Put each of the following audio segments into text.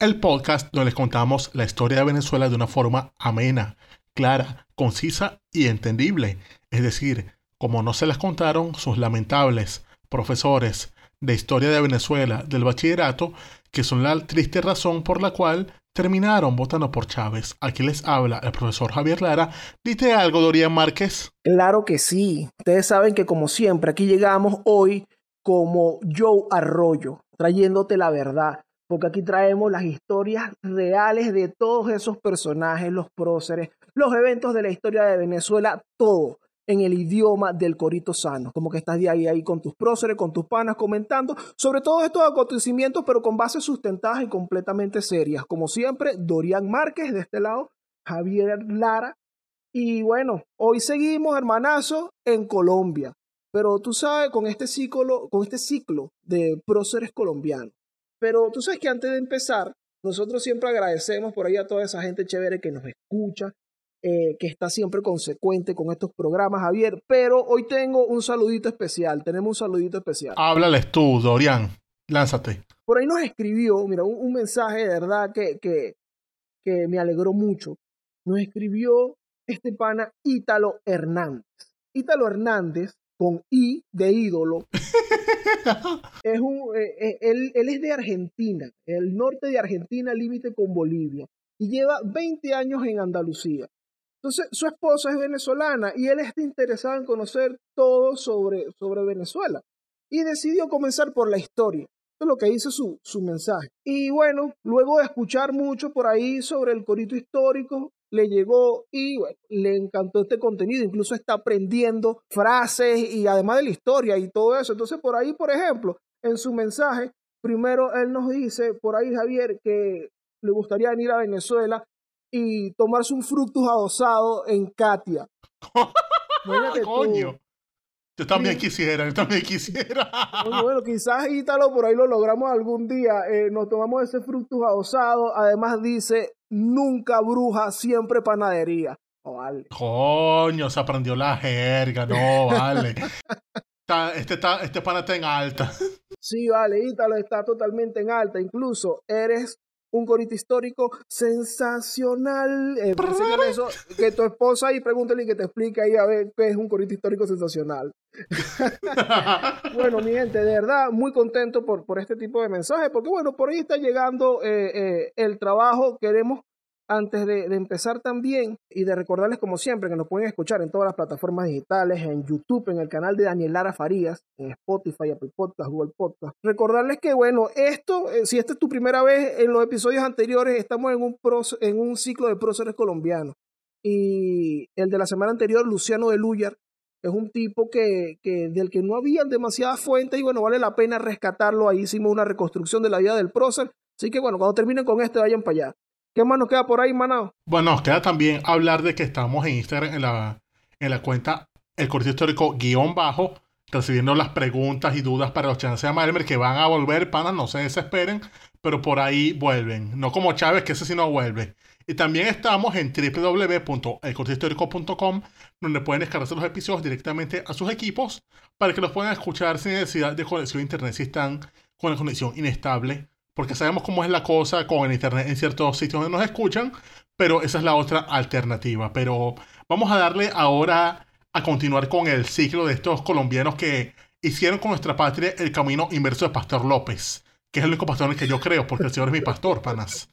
el podcast donde les contamos la historia de Venezuela de una forma amena, clara, concisa y entendible, es decir, como no se las contaron sus lamentables profesores de historia de Venezuela del bachillerato, que son la triste razón por la cual terminaron votando por Chávez. Aquí les habla el profesor Javier Lara. ¿Dite algo, Dorian Márquez? Claro que sí. Ustedes saben que como siempre aquí llegamos hoy como Joe Arroyo, trayéndote la verdad. Porque aquí traemos las historias reales de todos esos personajes, los próceres, los eventos de la historia de Venezuela, todo en el idioma del corito sano, como que estás de ahí, ahí con tus próceres, con tus panas, comentando sobre todos estos acontecimientos, pero con bases sustentadas y completamente serias. Como siempre, Dorian Márquez de este lado, Javier Lara. Y bueno, hoy seguimos, hermanazo, en Colombia. Pero tú sabes, con este ciclo, con este ciclo de próceres colombianos. Pero tú sabes que antes de empezar, nosotros siempre agradecemos por ahí a toda esa gente chévere que nos escucha, eh, que está siempre consecuente con estos programas, Javier. Pero hoy tengo un saludito especial. Tenemos un saludito especial. Háblales tú, Dorian. Lánzate. Por ahí nos escribió, mira, un, un mensaje de verdad que, que, que me alegró mucho. Nos escribió este pana Ítalo Hernández. Ítalo Hernández, con I de ídolo, es un, eh, eh, él, él es de Argentina, el norte de Argentina, límite con Bolivia, y lleva 20 años en Andalucía. Entonces, su esposa es venezolana y él está interesado en conocer todo sobre, sobre Venezuela. Y decidió comenzar por la historia. Eso es lo que dice su, su mensaje. Y bueno, luego de escuchar mucho por ahí sobre el corito histórico, le llegó y bueno, le encantó este contenido. Incluso está aprendiendo frases y además de la historia y todo eso. Entonces, por ahí, por ejemplo, en su mensaje, primero él nos dice, por ahí Javier, que le gustaría venir a Venezuela y tomarse un fructus adosado en Katia. Coño. Yo también quisiera, yo también quisiera. Bueno, bueno, quizás Ítalo por ahí lo logramos algún día. Eh, nos tomamos ese fructus adosado. Además dice, nunca bruja, siempre panadería. Oh, vale. Coño, se aprendió la jerga, no, vale. Está- este, está, este pana está en alta. Sí, vale, Ítalo está totalmente en alta. Incluso eres un corito histórico sensacional. Eh, eso, que tu esposa y pregúntale y que te explique ahí a ver qué es un corito histórico sensacional. Bueno, mi gente, de verdad, muy contento por, por este tipo de mensajes, porque bueno, por ahí está llegando eh, eh, el trabajo. Queremos, antes de, empezar también, y de recordarles como siempre que nos pueden escuchar en todas las plataformas digitales, en YouTube, en el canal de Daniel Lara Farías, en Spotify, Apple Podcast, Google Podcast. Recordarles que bueno, esto, eh, si esta es tu primera vez, en los episodios anteriores estamos en un, proce- en un ciclo de próceres colombianos. Y el de la semana anterior, Luciano de Luyar, es un tipo que, que del que no habían demasiadas fuentes y bueno, vale la pena rescatarlo. Ahí hicimos una reconstrucción de la vida del prócer. Así que bueno, cuando terminen con este, vayan para allá. ¿Qué más nos queda por ahí, Manao? Bueno, nos queda también hablar de que estamos en Instagram en la, en la cuenta El Corte Histórico guion bajo, recibiendo las preguntas y dudas para los chances de Malmer que van a volver, panas, no se desesperen, pero por ahí vuelven. No como Chávez, que ese sí no vuelve. Y también estamos en www.elcortehistórico.com, donde pueden descargarse los episodios directamente a sus equipos para que los puedan escuchar sin necesidad de conexión a internet si están con la conexión inestable. Porque sabemos cómo es la cosa con el internet en ciertos sitios donde nos escuchan, pero esa es la otra alternativa. Pero vamos a darle ahora a continuar con el ciclo de estos colombianos que hicieron con nuestra patria el camino inverso de Pastor López, que es el único pastor en el que yo creo, porque el Señor es mi pastor, panas.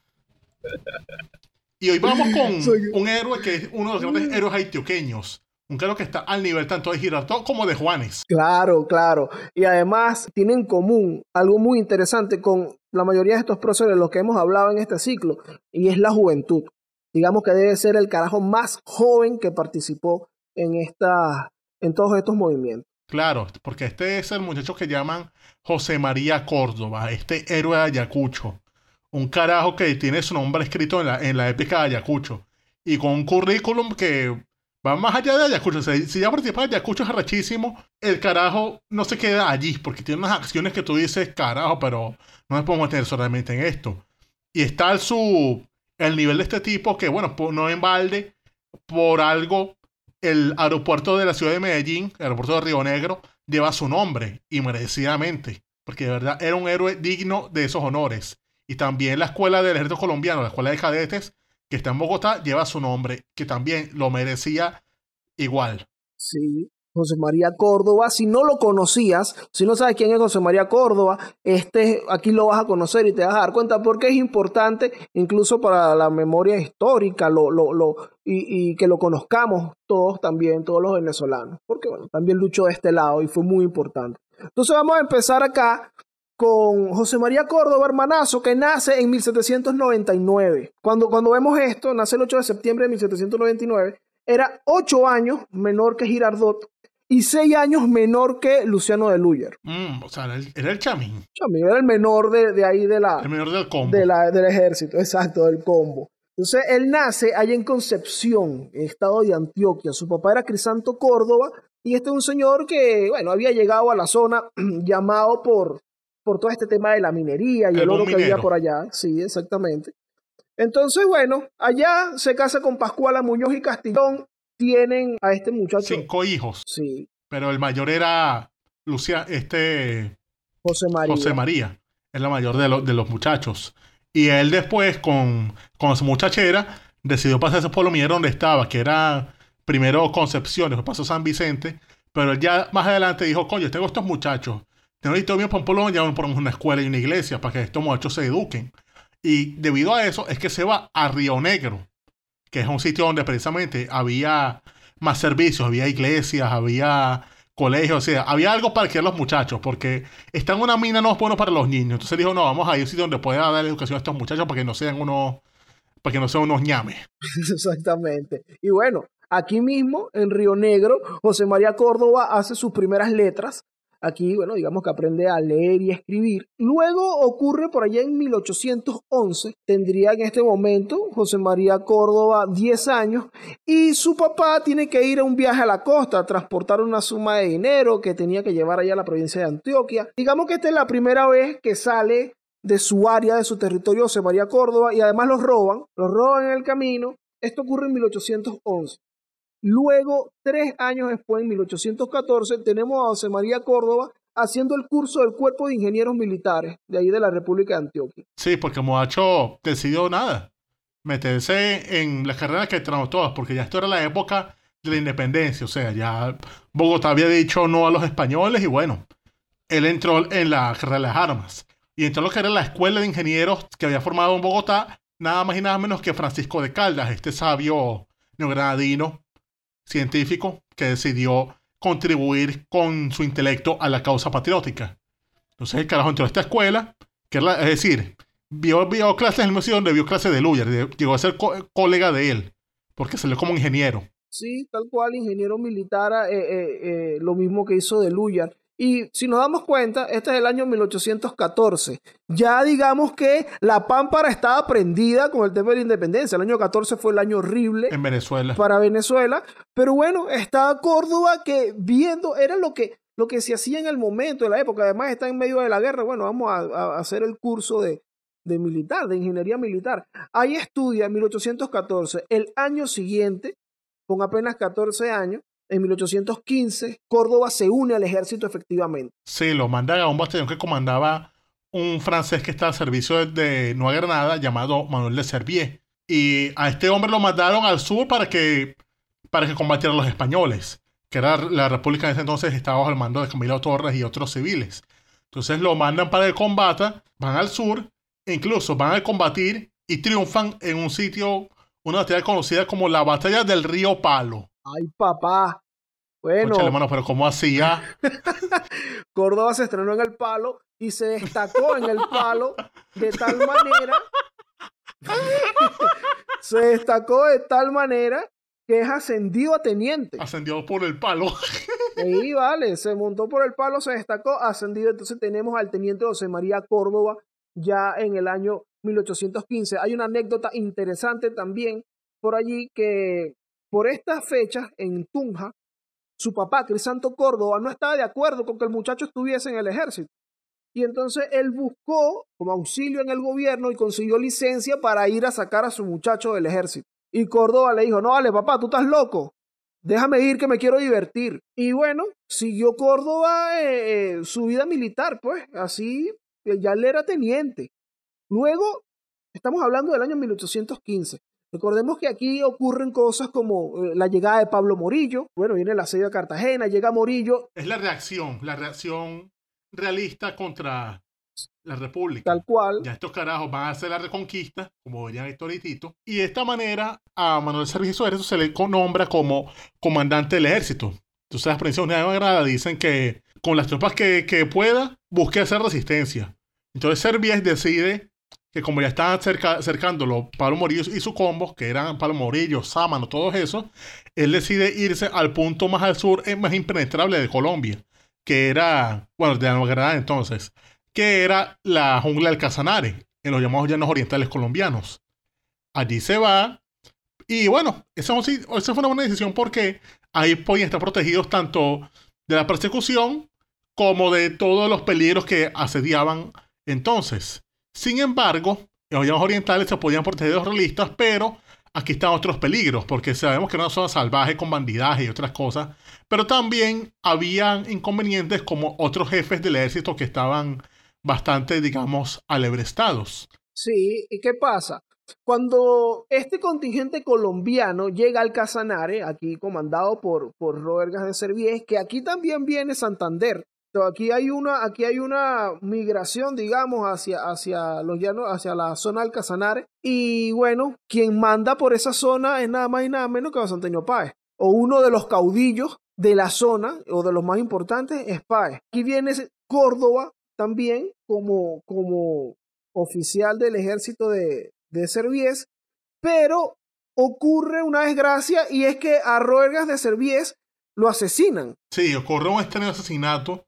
Y hoy vamos con un héroe que es uno de los grandes héroes haitioqueños. Un héroe que está al nivel tanto de Girardot como de Juanes. Claro, claro. Y además tiene en común algo muy interesante con la mayoría de estos próceres de los que hemos hablado en este ciclo, y es la juventud. Digamos que debe ser el carajo más joven que participó en, esta, en todos estos movimientos. Claro, porque este es el muchacho que llaman José María Córdoba, este héroe de Ayacucho. Un carajo que tiene su nombre escrito en la, en la épica de Ayacucho. y con un currículum que va más allá de Ayacucho. O sea, si ya participa de Ayacucho es arrechísimo, el carajo no se queda allí, porque tiene unas acciones que tú dices, carajo, pero no me podemos meter solamente en esto. Y está el, su, el nivel de este tipo que, bueno, no en balde, por algo, el aeropuerto de la ciudad de Medellín, el aeropuerto de Río Negro, lleva su nombre, y merecidamente, porque de verdad era un héroe digno de esos honores. Y también la escuela del ejército colombiano, la escuela de cadetes, que está en Bogotá, lleva su nombre, que también lo merecía igual. Sí, José María Córdoba. Si no lo conocías, si no sabes quién es José María Córdoba, este aquí lo vas a conocer y te vas a dar cuenta porque es importante incluso para la memoria histórica lo, lo, lo, y, y, que lo conozcamos todos también, todos los venezolanos, porque bueno, también luchó de este lado y fue muy importante. Entonces vamos a empezar acá con José María Córdoba, hermanazo, que nace en 1799. Cuando, cuando vemos esto, nace el 8 de septiembre de 1799, era 8 años menor que Girardot y 6 años menor que Luciano de Luyer. Mm, o sea, era el, era el chamín. Chamín era el menor de, de ahí de la... El menor del combo. De la, del ejército, exacto, del combo. Entonces, él nace allá en Concepción, en estado de Antioquia. Su papá era Crisanto Córdoba, y este es un señor que, bueno, había llegado a la zona llamado por, por todo este tema de la minería y el, el oro que había por allá. Sí, exactamente. Entonces, bueno, allá se casa con Pascuala Muñoz y Castillón. Tienen a este muchacho. Cinco hijos. Sí. Pero el mayor era Lucia, este. José María. José María. Es la mayor de, lo, de los muchachos. Y él después, con, con su muchachera, decidió pasarse por lo minero donde estaba, que era primero Concepción, después pasó San Vicente. Pero él ya más adelante dijo, coño, tengo estos muchachos necesito bien para ya ponemos una escuela y una iglesia para que estos muchachos se eduquen. Y debido a eso es que se va a Río Negro, que es un sitio donde precisamente había más servicios, había iglesias, había colegios, o sea, había algo para que los muchachos, porque estar en una mina no es bueno para los niños. Entonces dijo, no, vamos a ir a un sitio donde pueda dar educación a estos muchachos para que no sean unos, para que no sean unos ñames. Exactamente. Y bueno, aquí mismo, en Río Negro, José María Córdoba hace sus primeras letras Aquí, bueno, digamos que aprende a leer y escribir. Luego ocurre por allá en 1811, tendría en este momento José María Córdoba 10 años y su papá tiene que ir a un viaje a la costa, a transportar una suma de dinero que tenía que llevar allá a la provincia de Antioquia. Digamos que esta es la primera vez que sale de su área, de su territorio, José María Córdoba, y además los roban, los roban en el camino. Esto ocurre en 1811. Luego, tres años después, en 1814, tenemos a José María Córdoba haciendo el curso del Cuerpo de Ingenieros Militares de ahí de la República de Antioquia. Sí, porque Moacho decidió nada, meterse en las carreras que entramos todas, porque ya esto era la época de la independencia, o sea, ya Bogotá había dicho no a los españoles y bueno, él entró en la carrera de las armas y entró en lo que era la escuela de ingenieros que había formado en Bogotá, nada más y nada menos que Francisco de Caldas, este sabio neogranadino científico que decidió contribuir con su intelecto a la causa patriótica. Entonces el carajo entró a esta escuela, que es, es decir, vio, clases en el museo donde vio clases de Luyer, llegó a ser co colega de él, porque salió como ingeniero. Sí, tal cual, ingeniero militar, eh, eh, eh, lo mismo que hizo de Luyer. Y si nos damos cuenta, este es el año 1814. Ya digamos que la pámpara estaba prendida con el tema de la independencia. El año 14 fue el año horrible. En Venezuela. Para Venezuela. Pero bueno, estaba Córdoba que viendo, era lo que, lo que se hacía en el momento, de la época. Además está en medio de la guerra. Bueno, vamos a, a hacer el curso de, de militar, de ingeniería militar. Ahí estudia en 1814. El año siguiente, con apenas 14 años, en 1815, Córdoba se une al ejército efectivamente. Sí, lo mandan a un batallón que comandaba un francés que está al servicio de Nueva Granada llamado Manuel de Servier. Y a este hombre lo mandaron al sur para que, para que combatiera a los españoles, que era la república en ese entonces estaba bajo el mando de Camilo Torres y otros civiles. Entonces lo mandan para el combate, van al sur, e incluso van a combatir y triunfan en un sitio, una batalla conocida como la batalla del río Palo. Ay, papá. Bueno. Conchale, hermano, pero ¿cómo hacía? Córdoba se estrenó en el palo y se destacó en el palo de tal manera. se destacó de tal manera que es ascendido a teniente. Ascendido por el palo. Sí, vale, se montó por el palo, se destacó, ascendido. Entonces tenemos al teniente José María Córdoba ya en el año 1815. Hay una anécdota interesante también por allí que por estas fechas en Tunja, su papá, Crisanto Córdoba, no estaba de acuerdo con que el muchacho estuviese en el ejército. Y entonces él buscó como auxilio en el gobierno y consiguió licencia para ir a sacar a su muchacho del ejército. Y Córdoba le dijo, no, vale, papá, tú estás loco. Déjame ir que me quiero divertir. Y bueno, siguió Córdoba eh, eh, su vida militar, pues, así, eh, ya él era teniente. Luego, estamos hablando del año 1815. Recordemos que aquí ocurren cosas como la llegada de Pablo Morillo. Bueno, viene el asedio de Cartagena, llega Morillo. Es la reacción, la reacción realista contra la República. Tal cual. Ya estos carajos van a hacer la reconquista, como verían y Tito. Y de esta manera a Manuel Servicio Suárez se le nombra como comandante del ejército. Entonces las prisiones de Agrada dicen que con las tropas que, que pueda, busque hacer resistencia. Entonces Servies decide que como ya estaban cerca, cercándolo Pablo Morillo y su combo, que eran Pablo Morillo, Sámano, todos esos, él decide irse al punto más al sur, eh, más impenetrable de Colombia, que era, bueno, de la Granada entonces, que era la jungla del Casanare, en los llamados llanos orientales colombianos. Allí se va, y bueno, eso, fue una buena decisión porque ahí podían estar protegidos tanto de la persecución como de todos los peligros que asediaban entonces. Sin embargo, los orientales se podían proteger de los realistas, pero aquí están otros peligros, porque sabemos que era una zona salvaje con bandidaje y otras cosas, pero también habían inconvenientes como otros jefes del ejército que estaban bastante, digamos, alebrestados. Sí, ¿y qué pasa? Cuando este contingente colombiano llega al Casanare, aquí comandado por, por Robert Gas de Servies, que aquí también viene Santander. Aquí hay una, aquí hay una migración, digamos, hacia, hacia los llanos, hacia la zona del. Y bueno, quien manda por esa zona es nada más y nada menos que José Antonio Páez. O uno de los caudillos de la zona, o de los más importantes, es Páez. Aquí viene Córdoba también como, como oficial del ejército de, de pero ocurre una desgracia y es que a Roergas de Servies lo asesinan. Sí, ocurre un extraño asesinato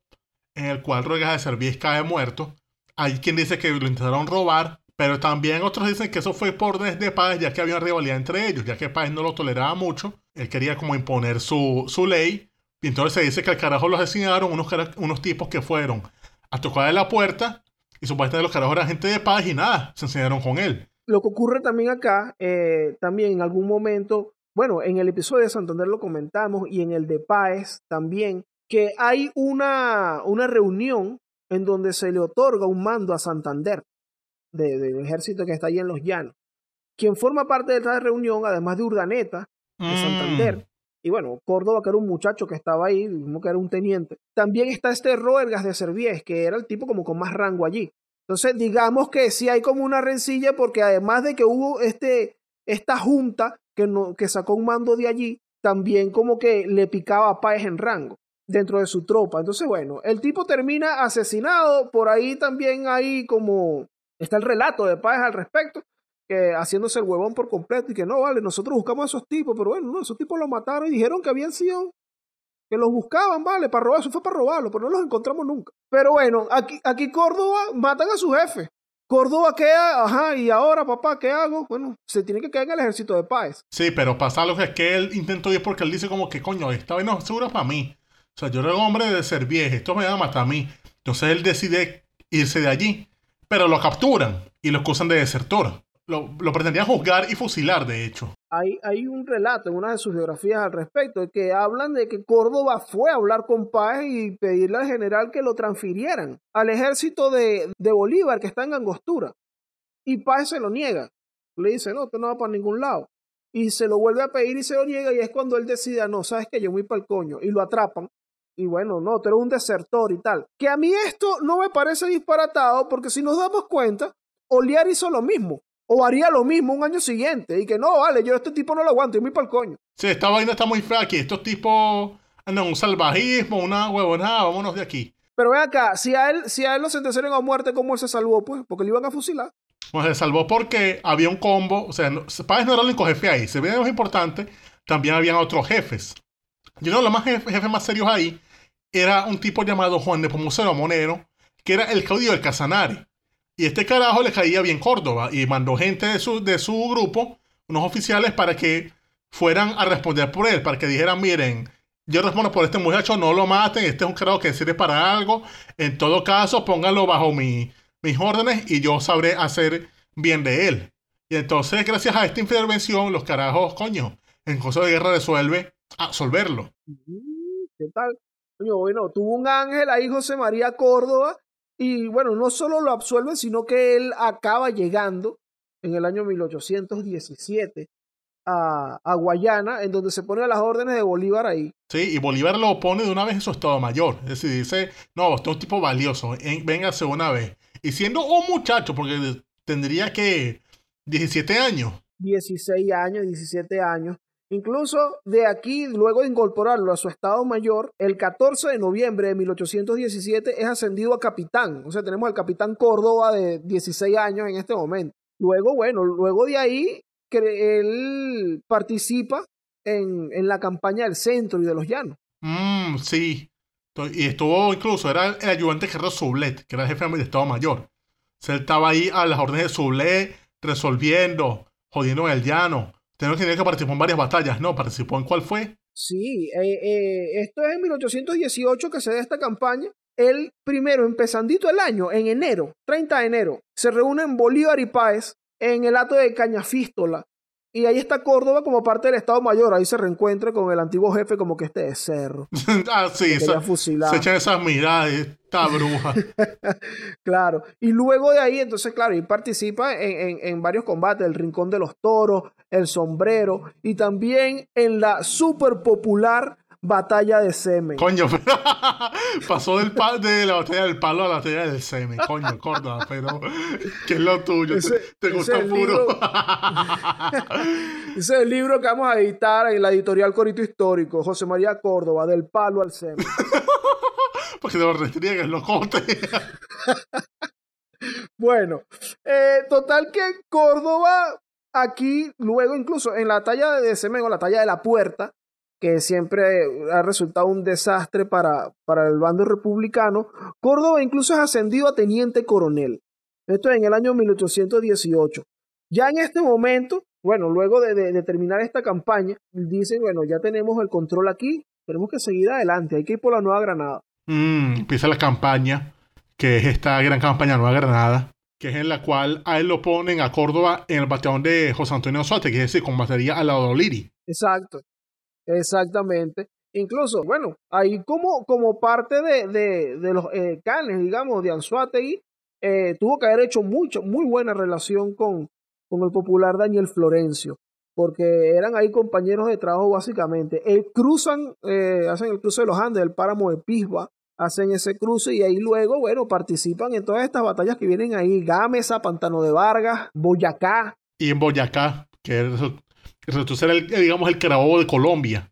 en el cual Roergas de Servies cae muerto. Hay quien dice que lo intentaron robar, pero también otros dicen que eso fue por desde Páez, ya que había una rivalidad entre ellos, ya que Páez no lo toleraba mucho. Él quería como imponer su, su ley. Y entonces se dice que al carajo lo asesinaron unos, unos tipos que fueron a tocar en la puerta y supuestamente los carajos eran gente de paz y nada, se enseñaron con él. Lo que ocurre también acá, eh, también en algún momento, bueno, en el episodio de Santander lo comentamos y en el de Páez también, que hay una, una reunión en donde se le otorga un mando a Santander del ejército que está allí en los llanos. Quien forma parte de esta reunión, además de Urdaneta, de mm. Santander, y bueno, Córdoba, que era un muchacho que estaba ahí, como que era un teniente. También está este Roergas de Servies, que era el tipo como con más rango allí. Entonces, digamos que sí hay como una rencilla, porque además de que hubo este, esta junta que, no, que sacó un mando de allí, también como que le picaba a Páez en rango dentro de su tropa. Entonces, bueno, el tipo termina asesinado, por ahí también hay como está el relato de Páez al respecto, que haciéndose el huevón por completo y que no, vale, nosotros buscamos a esos tipos, pero bueno, no, esos tipos los mataron y dijeron que habían sido, que los buscaban, vale, para robar, eso fue para robarlo, pero no los encontramos nunca. Pero bueno, aquí, aquí Córdoba matan a su jefe. Córdoba queda, ajá, y ahora, papá, ¿qué hago? Bueno, se tiene que quedar en el ejército de Páez. Sí, pero pasa lo que es que él intentó ir porque él dice como que, coño, esta vez no es seguro para mí. O sea, yo era un hombre de ser viejo, esto me va a matar a mí. Entonces él decide irse de allí, pero lo capturan y lo acusan de desertor lo, pretendían juzgar y fusilar, de hecho. Hay, hay un relato en una de sus biografías al respecto que hablan de que Córdoba fue a hablar con Páez y pedirle al general que lo transfirieran al ejército de, de Bolívar que está en Angostura. Y Páez se lo niega. Le dice, no, usted no va para ningún lado. Y se lo vuelve a pedir y se lo niega y es cuando él decide, ah, no, sabes que yo voy para el coño. Y lo atrapan. Y bueno, no, tú eres un desertor y tal. Que a mí esto no me parece disparatado porque si nos damos cuenta, Oliar hizo lo mismo o haría lo mismo un año siguiente y que no, vale, yo este tipo no lo aguanto, yo muy para el coño. Sí, esta vaina está muy fea aquí. Estos tipos andan un salvajismo, una huevonada, vámonos de aquí. Pero ve acá, si a él, si a él lo sentenciaron a muerte, ¿cómo él se salvó? Pues, porque le iban a fusilar. Pues se salvó porque había un combo, o sea, Páez no era el único jefe ahí, se ve lo más importante, también habían otros jefes. Yo no, los más jefes, más serios ahí era un tipo llamado Juan de Pomuceno Monero, que era el caudillo del Casanare. Y este carajo le caía bien Córdoba y mandó gente de su, de su grupo unos oficiales para que fueran a responder por él, para que dijeran, miren, yo respondo por este muchacho, no lo maten, este es un creo que sirve para algo. En todo caso, pónganlo bajo mi, mis órdenes y yo sabré hacer bien de él. Y entonces, gracias a esta intervención, los carajos, coño, en caso de guerra resuelve absolverlo. Mm, ¿Qué tal? Coño, bueno, tuvo un ángel ahí, José María Córdoba, y bueno, no solo lo absuelve, sino que él acaba llegando en el año 1817 a, a Guayana, en donde se pone a las órdenes de Bolívar ahí. Sí, y Bolívar lo pone de una vez en su estado mayor. Es decir, dice, no, usted es un tipo valioso, en- véngase una vez. Y siendo un muchacho, porque tendría que 17 años. 16 años, 17 años. Incluso de aquí, luego de incorporarlo a su estado mayor, el 14 de noviembre de 1817 es ascendido a capitán. O sea, tenemos al capitán Córdoba de 16 años en este momento. Luego, bueno, luego de ahí, que él participa en, en la campaña del centro y de los llanos. Mmm, sí. Y estuvo incluso, era el ayudante Guerrero Sublet, que era el jefe del Estado Mayor. O sea, él estaba ahí a las órdenes de Sublet, resolviendo, jodiendo en el llano. Tenemos que tener que participó en varias batallas, ¿no? ¿Participó en cuál fue? Sí, eh, eh, esto es en 1818 que se da esta campaña. Él primero, empezandito el año, en enero, 30 de enero, se reúnen Bolívar y Páez en el ato de Cañafístola. Y ahí está Córdoba como parte del Estado Mayor. Ahí se reencuentra con el antiguo jefe como que este es cerro. ah, sí, fusilar. se echan esas miradas, esta bruja. Claro. Y luego de ahí, entonces, claro, y participa en, en- en varios combates, el Rincón de los Toros, el Sombrero, y también en la súper popular Batalla de Semen. Coño, pero pasó del pa- de la batalla del palo a la batalla del semen. Coño, Córdoba, pero ¿qué es lo tuyo? Ese- ¿Te, gusta puro? libro. Ese es el libro que vamos a editar en la editorial Corito Histórico, José María Córdoba, del palo al semen. Porque te lo restriegues, locote. Bueno, eh, total que Córdoba aquí, luego incluso en la talla de semen o la talla de la puerta, que siempre ha resultado un desastre para, para el bando republicano, Córdoba incluso es ascendido a teniente coronel. Esto es en el año 1818. Ya en este momento, bueno, luego de, de- de terminar esta campaña, dicen, bueno, ya tenemos el control aquí, tenemos que seguir adelante, hay que ir por la Nueva Granada. Mm, empieza la campaña, que es esta gran campaña Nueva Granada, que es en la cual a él lo ponen a Córdoba en el batallón de José Antonio Sote, que es decir, combatiría al lado de Oliri. Exacto, exactamente. Incluso, bueno, ahí como, como parte de, de, los eh, canes, digamos, de Anzuategui, eh, tuvo que haber hecho mucho, muy buena relación con, con el popular Daniel Florencio, porque eran ahí compañeros de trabajo básicamente. Eh, cruzan, eh, hacen el cruce de los Andes, el páramo de Pisba, hacen ese cruce y ahí luego, bueno, participan en todas estas batallas que vienen ahí, Gámeza, Pantano de Vargas, Boyacá, Y en Boyacá, que resu- ser el, digamos, el Carabobo de Colombia,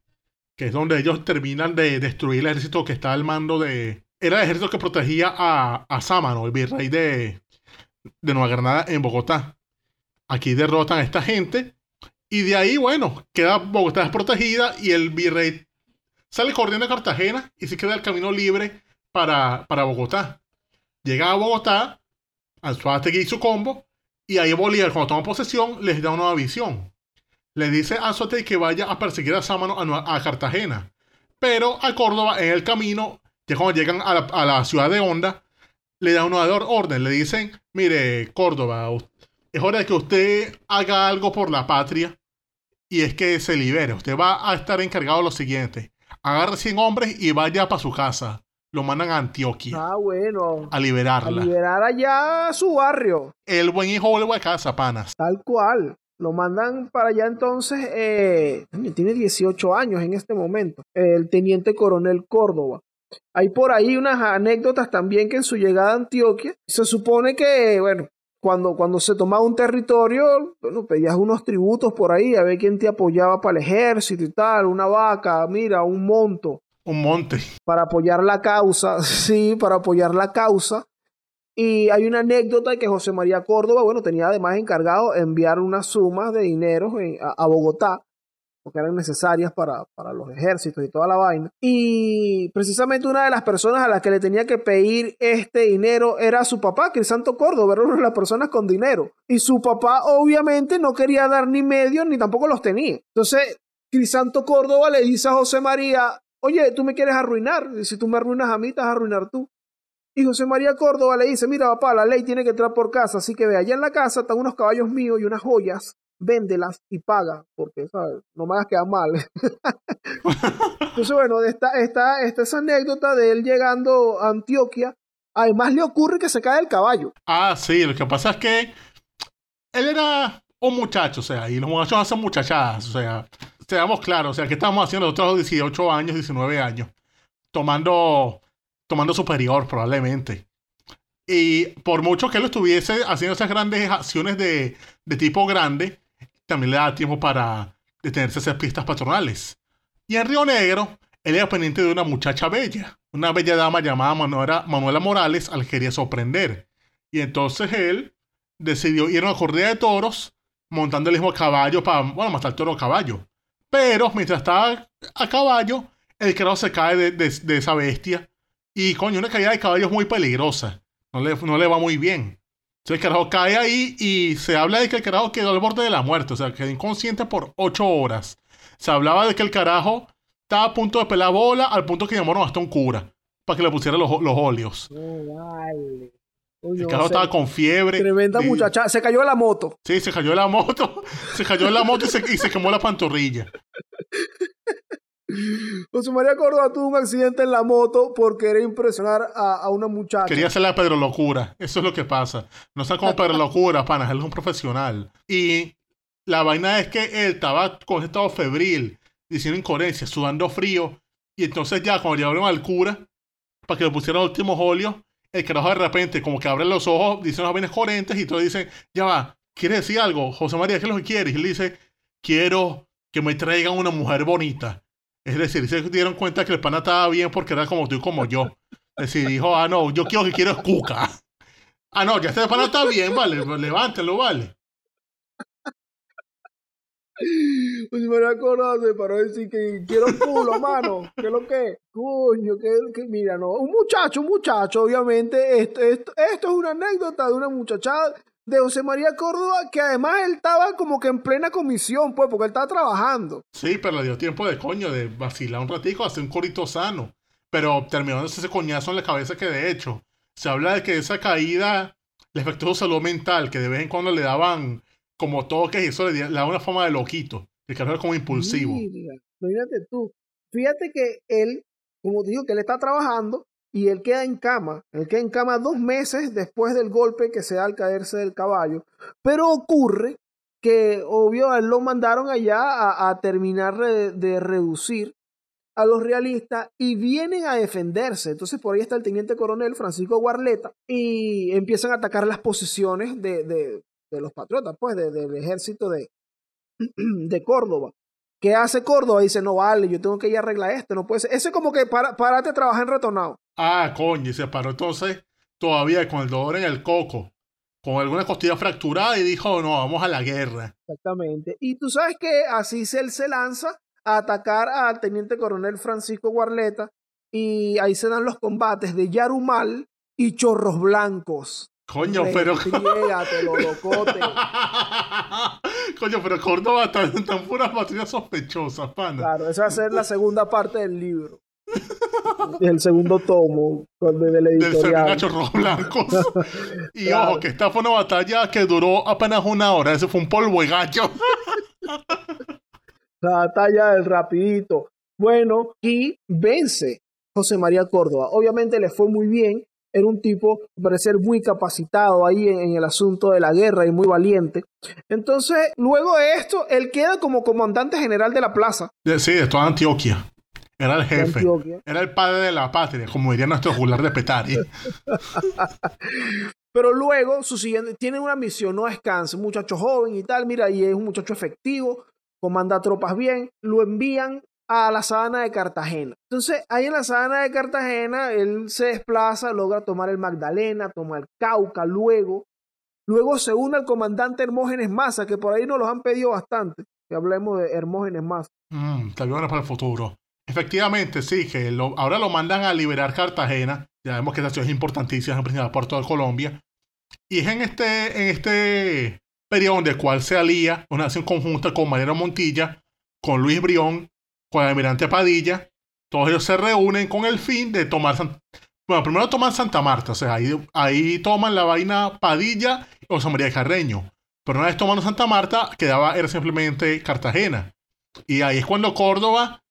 que es donde ellos terminan de destruir el ejército que está al mando de... Era el ejército que protegía a, a Sámano, el virrey de, de Nueva Granada en Bogotá. Aquí derrotan a esta gente y de ahí, bueno, queda Bogotá desprotegida y el virrey sale corriendo a Cartagena y se queda el camino libre para, para Bogotá. Llega a Bogotá, Anzuategui y su combo, y ahí Bolívar, cuando toma posesión, les da una visión. Le dice a Anzuategui que vaya a perseguir a Sámano a, a Cartagena. Pero a Córdoba, en el camino, ya cuando llegan a la, a la ciudad de Honda, le da una orden. Le dicen, mire, Córdoba, es hora de que usted haga algo por la patria y es que se libere. Usted va a estar encargado de lo siguiente. Agarre 100 hombres y vaya para su casa. Lo mandan a Antioquia ah, bueno, a a liberarla. liberar allá su barrio. El buen hijo vuelve a casa, panas. Tal cual. Lo mandan para allá entonces. eh, tiene 18 años en este momento. El teniente coronel Córdoba. Hay por ahí unas anécdotas también que en su llegada a Antioquia se supone que, bueno, cuando, cuando se tomaba un territorio, bueno, pedías unos tributos por ahí a ver quién te apoyaba para el ejército y tal, una vaca, mira, un monto Un monte. para apoyar la causa, sí, para apoyar la causa. Y hay una anécdota que José María Córdoba, bueno, tenía además encargado enviar unas sumas de dinero a, Bogotá porque eran necesarias para, para los ejércitos y toda la vaina. Y precisamente una de las personas a las que le tenía que pedir este dinero era su papá, Crisanto Córdoba, era una de las personas con dinero. Y su papá obviamente no quería dar ni medios ni tampoco los tenía. Entonces, Crisanto Córdoba le dice a José María, oye, tú me quieres arruinar, si tú me arruinas a mí, te vas a arruinar tú. Y José María Córdoba le dice, mira papá, la ley tiene que entrar por casa, así que ve, allá en la casa están unos caballos míos y unas joyas, véndelas y paga, porque ¿sabes? no me hagas quedar mal. Entonces, bueno, esta, esta esa anécdota de él llegando a Antioquia, además le ocurre que se cae el caballo. Ah, sí, lo que pasa es que él era un muchacho, o sea, y los muchachos hacen muchachadas, o sea, seamos claros, o sea, ¿qué estamos haciendo nosotros a los 18 años, 19 años? Tomando, tomando superior, probablemente. Y por mucho que él estuviese haciendo esas grandes acciones de, de tipo grande, también le da tiempo para detenerse a hacer pistas patronales. Y en Río Negro, él era pendiente de una muchacha bella, una bella dama llamada Manuela, Manuela Morales, al que quería sorprender. Y entonces él decidió ir a una corrida de toros, montando el mismo caballo para, bueno, matar toro a caballo. Pero mientras estaba a caballo, el carajo se cae de- de esa bestia. Y coño, una caída de caballo es muy peligrosa. No le, no le va muy bien. Entonces el carajo cae ahí y se habla de que el carajo quedó al borde de la muerte. O sea, quedó inconsciente por ocho horas. Se hablaba de que el carajo estaba a punto de pelar bola al punto que llamaron hasta un cura para que le pusiera los, los óleos. Vale. El carajo estaba con fiebre. Tremenda y- muchacha. Se cayó de la moto. Sí, se cayó de la moto. Se cayó de la moto y se, y se quemó la pantorrilla. José María Córdoba tuvo un accidente en la moto por querer impresionar a, una muchacha. Quería hacer la Pedro Locura. Eso es lo que pasa. No está como Pedro Locura, panas. Él es un profesional. Y la vaina es que él estaba con estado febril, diciendo incoherencias, sudando frío. Y entonces ya cuando llevaron al cura, para que le pusieran los últimos óleos, el carajo de repente como que abre los ojos, dice unas vainas coherentes y todos dicen, ya va, ¿quieres decir algo? José María, ¿qué es lo que quieres? Y él dice, quiero que me traigan una mujer bonita. Es decir, se dieron cuenta que el pana estaba bien porque era como tú y como yo. Es decir, dijo, ah, no, yo quiero que quiero es cuca. Ah, no, ya este pana está bien, vale, pues levántelo, vale. José María Córdoba se paró decir que quiero culo, mano. ¿Qué es lo que? Coño, que, que mira, no. Un muchacho, un muchacho, obviamente. Esto, esto, esto es una anécdota de una muchachada de José María Córdoba que además él estaba como que en plena comisión, pues, porque él estaba trabajando. Sí, pero le dio tiempo de coño, de vacilar un ratico, hacer un corito sano. Pero terminó dándose ese coñazo en la cabeza que de hecho, se habla de que esa caída le afectó su salud mental, que de vez en cuando le daban como toques y eso le, daba una forma de loquito. El carajo era como impulsivo. Mira, imagínate tú. Fíjate que él, como te digo, que él está trabajando y él queda en cama. Él queda en cama dos meses después del golpe que se da al caerse del caballo. Pero ocurre que, obvio, él lo mandaron allá a, terminar de, reducir a los realistas y vienen a defenderse. Entonces por ahí está el teniente coronel Francisco Guarleta y empiezan a atacar las posiciones de, de- de los patriotas, pues, de- del ejército de, de Córdoba. ¿Qué hace Córdoba? Dice, no vale, yo tengo que ir a arreglar esto, no puede ser. Ese es como que para, párate a trabajar en retornado. Ah, coño, y se paró entonces todavía con el dolor en el coco, con alguna costilla fracturada y dijo, no, vamos a la guerra. Exactamente. Y tú sabes que así se, él se lanza a atacar al teniente coronel Francisco Guarleta y ahí se dan los combates de Yarumal y Chorros Blancos. Coño, pero... Locote. Coño, pero Córdoba tan, tan puras baterías sospechosas, pana. Claro, esa va a ser la segunda parte del libro. El segundo tomo del Del editorial. Blancos. Y Claro. ojo, que esta fue una batalla que duró apenas una hora. Ese fue un polvo de gallo. La batalla del rapidito. Bueno, y vence José María Córdoba. Obviamente le fue muy bien. Era un tipo, parecer, muy capacitado ahí en, en el asunto de la guerra y muy valiente. Entonces, luego de esto, él queda como comandante general de la plaza De- Sí, de toda Antioquia. Era el jefe. Era el padre de la patria, como diría nuestro jugular de Petari. Pero luego, su siguiente, tiene una misión, no descansa, un muchacho joven y tal, mira, y es un muchacho efectivo, comanda tropas bien, lo envían a la sabana de Cartagena. Entonces, ahí en la sabana de Cartagena, él se desplaza, logra tomar el Magdalena, toma el Cauca, luego, luego se une al comandante Hermógenes Maza, que por ahí nos los han pedido bastante. que hablemos de Hermógenes más. Mm, bien para el futuro. Efectivamente, sí, que lo- ahora lo mandan a liberar Cartagena. Ya vemos que esa ciudad es importantísima, es el principal puerto de Colombia. Y es en este, en este periodo en el cual se alía una acción conjunta con Mariano Montilla, con Luis Brión, con el almirante Padilla. Todos ellos se reúnen con el fin de tomar... San- Bueno, primero toman Santa Marta, o sea, ahí, ahí toman la vaina Padilla y José María Carreño. Pero una vez tomando Santa Marta, quedaba, era simplemente Cartagena. Y ahí es cuando Córdoba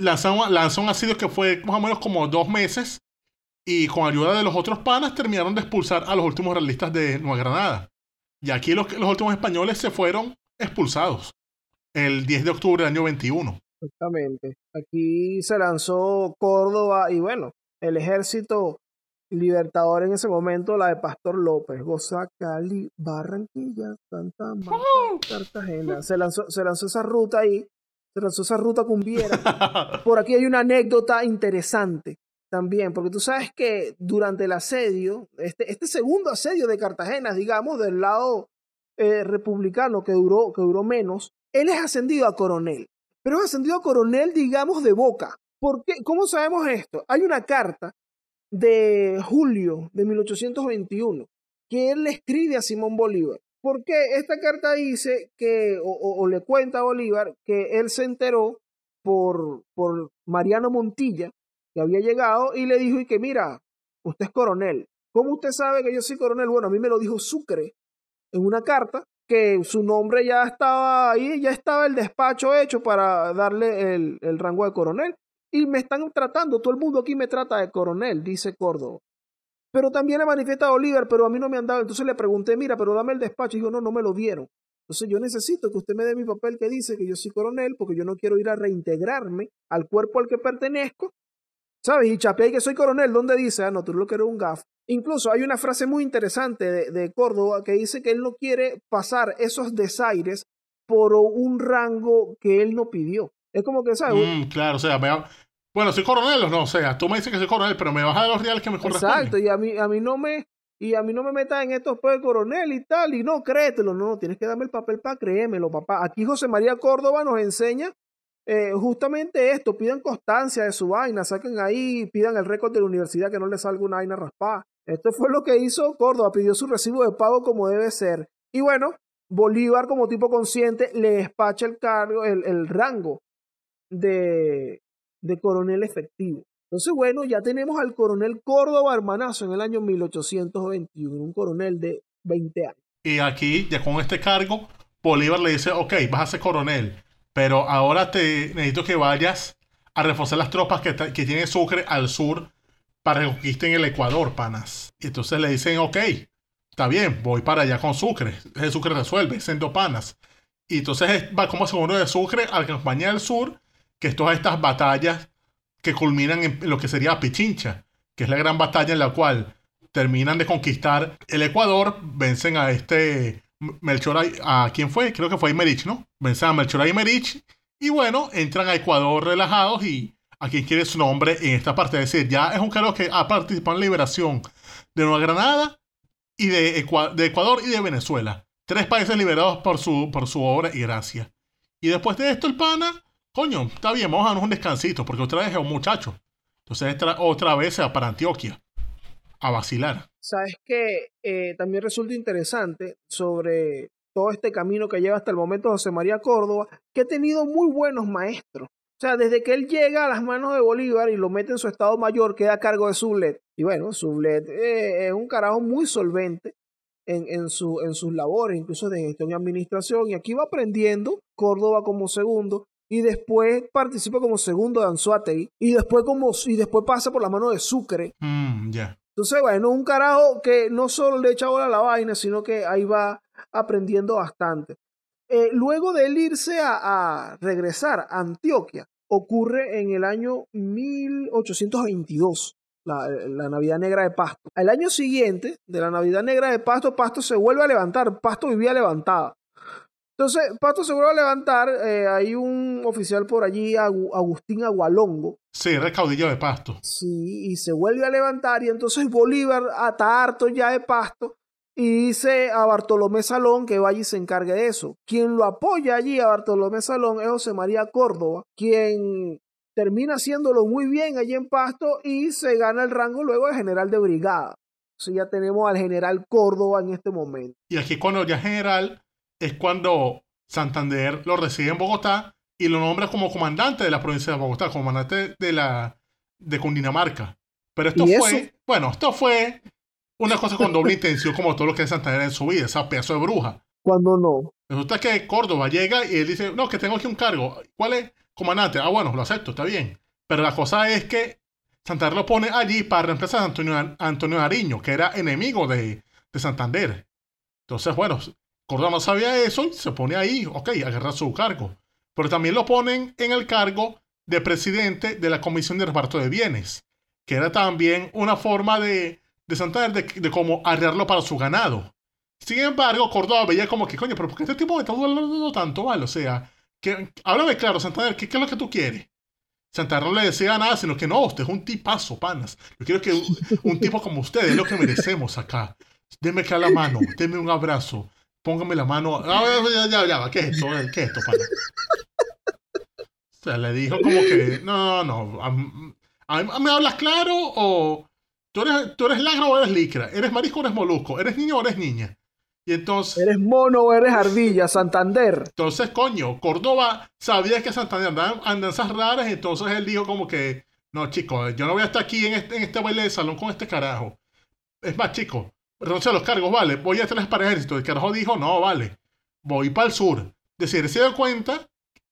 lanzó, lanzó un asedio que fue más o menos como dos meses. Y con ayuda de los otros panas terminaron de expulsar a los últimos realistas de Nueva Granada. Y aquí los, los últimos españoles se fueron expulsados el 10 de octubre del año 21. Exactamente. Aquí se lanzó Córdoba y bueno, el ejército libertador en ese momento, la de Pastor López, Goza, Cali, Barranquilla, Santa Marta, Cartagena. Se lanzó, se lanzó esa ruta ahí, se lanzó esa ruta cumbiera. Por aquí hay una anécdota interesante también, porque tú sabes que durante el asedio, este, este segundo asedio de Cartagena, digamos, del lado eh, republicano que duró, que duró menos, él es ascendido a coronel, pero es ascendido a coronel, digamos, de boca. ¿Por qué? ¿Cómo sabemos esto? Hay una carta de julio de 1821 que él le escribe a Simón Bolívar. Porque esta carta dice que, o, o- le cuenta a Bolívar, que él se enteró por, por Mariano Montilla, que había llegado, y le dijo, y que mira, usted es coronel. ¿Cómo usted sabe que yo soy coronel? Bueno, a mí me lo dijo Sucre en una carta, que su nombre ya estaba ahí, ya estaba el despacho hecho para darle el, el rango de coronel. Y me están tratando, todo el mundo aquí me trata de coronel, dice Córdoba. Pero también le manifiesta a Bolívar, pero a mí no me han dado. Entonces le pregunté, mira, pero dame el despacho. Y dijo, no, no me lo dieron. Entonces yo necesito que usted me dé mi papel que dice que yo soy coronel, porque yo no quiero ir a reintegrarme al cuerpo al que pertenezco. ¿Sabes? Y chapeé que soy coronel, ¿dónde dice? Ah, no, tú lo que eres un gaf. Incluso hay una frase muy interesante de, de Córdoba que dice que él no quiere pasar esos desaires por un rango que él no pidió. Es como que, ¿sabes? Mm, claro, o sea, me bueno, soy coronel o no, o sea, tú me dices que soy coronel, pero me baja de los reales que me Exacto, corresponden. y a mí, a mí no me, y a mí no me metas en estos pues coronel y tal, y no, créetelo, no, tienes que darme el papel para creérmelo, papá. Aquí José María Córdoba nos enseña eh, justamente esto, pidan constancia de su vaina, saquen ahí, pidan el récord de la universidad que no le salga una vaina raspada. Esto fue lo que hizo Córdoba, pidió su recibo de pago como debe ser. Y bueno, Bolívar como tipo consciente le despacha el cargo, el, el rango de, de coronel efectivo. Entonces, bueno, ya tenemos al coronel Córdoba Hermanazo en el año 1821, un coronel de 20 años. Y aquí, ya con este cargo, Bolívar le dice, ok, vas a ser coronel, pero ahora te necesito que vayas a reforzar las tropas que, que tiene Sucre al sur para que conquisten el Ecuador, panas. Y entonces le dicen, ok, está bien, voy para allá con Sucre. El Sucre resuelve, siendo panas. Y entonces es- va como segundo de Sucre a la campaña del sur, que es todas estas batallas que culminan en lo que sería Pichincha, que es la gran batalla en la cual terminan de conquistar el Ecuador, vencen a este Melchor, a quién fue, creo que fue Aymerich, ¿no? Vencen a Melchor Aymerich y bueno, entran a Ecuador relajados y a quien quiere su nombre en esta parte, es decir, ya es un cargo que ha participado en la liberación de Nueva Granada y de Ecuador y de Venezuela. Tres países liberados por su, por su obra y gracia. Y después de esto, el pana, coño, está bien, vamos a darnos un descansito, porque otra vez es un muchacho. Entonces tra- otra vez se va para Antioquia a vacilar. Sabes que eh, también resulta interesante sobre todo este camino que lleva hasta el momento José María Córdoba, que ha tenido muy buenos maestros. O sea, desde que él llega a las manos de Bolívar y lo mete en su estado mayor, queda a cargo de Sublet. Y bueno, Sublet eh, es un carajo muy solvente en, en, su, en sus labores, incluso de gestión y administración. Y aquí va aprendiendo Córdoba como segundo. Y después participa como segundo de Anzuategui. Y después, como, y después pasa por la mano de Sucre. Mm. Entonces, bueno, un carajo que no solo le echa bola a la vaina, sino que ahí va aprendiendo bastante. Eh, luego de él irse a, a regresar a Antioquia, ocurre en el año 1822, la, la Navidad Negra de Pasto. Al año siguiente de la Navidad Negra de Pasto, Pasto se vuelve a levantar, Pasto vivía levantada. Entonces, Pasto se vuelve a levantar, eh, hay un oficial por allí, Agu- Agustín Agualongo, Sí, recaudillo de pasto. Sí, y se vuelve a levantar y entonces Bolívar, hasta harto ya de pasto, y dice a Bartolomé Salón que vaya y se encargue de eso. Quien lo apoya allí a Bartolomé Salón es José María Córdoba, quien termina haciéndolo muy bien allí en Pasto y se gana el rango luego de general de brigada. Entonces ya tenemos al general Córdoba en este momento. Y aquí cuando ya general es cuando Santander lo recibe en Bogotá y lo nombra como comandante de la provincia de Bogotá, comandante de la de Cundinamarca. Pero esto ¿Y fue, bueno, esto fue una cosa con doble intención como todo lo que es Santander en su vida, esa pedazo de bruja. Cuando no. Resulta que Córdoba llega y él dice, no, que tengo aquí un cargo. ¿Cuál es? Comandante. Ah, bueno, lo acepto, está bien. Pero la cosa es que Santander lo pone allí para reemplazar a Antonio, Antonio Nariño, que era enemigo de, de Santander. Entonces, bueno, Córdoba no sabía eso y se pone ahí, ok, agarra su cargo. Pero también lo ponen en el cargo de presidente de la Comisión de Reparto de Bienes, que era también una forma de, de Santander de, de cómo arrearlo para su ganado. Sin embargo, Córdoba veía como que, coño, pero ¿por qué este tipo me está dando tanto, vale? O sea, que, háblame claro, Santander, ¿qué, ¿qué es lo que tú quieres? Santander no le decía nada, sino que no, usted es un tipazo, panas. Yo quiero que un, un tipo como usted es lo que merecemos acá. Deme acá la mano, deme un abrazo, póngame la mano. Ah, ya, ya, ¿qué es esto? ¿Qué es esto, pana? O sea, le dijo como que, no, no, a- ¿me hablas claro o tú eres, tú eres lagra o eres licra? ¿Eres marisco o eres molusco? ¿Eres niño o eres niña? Y entonces... Eres mono o eres ardilla, Santander. Entonces, coño, Córdoba sabía que Santander andaban andanzas raras, entonces él dijo como que, no, chicos, yo no voy a estar aquí en este, en este baile de salón con este carajo. Es más, chicos, renuncio a los cargos, vale, voy a tres para el ejército. El carajo dijo, no, vale, voy para el sur. Es decir, se dio cuenta,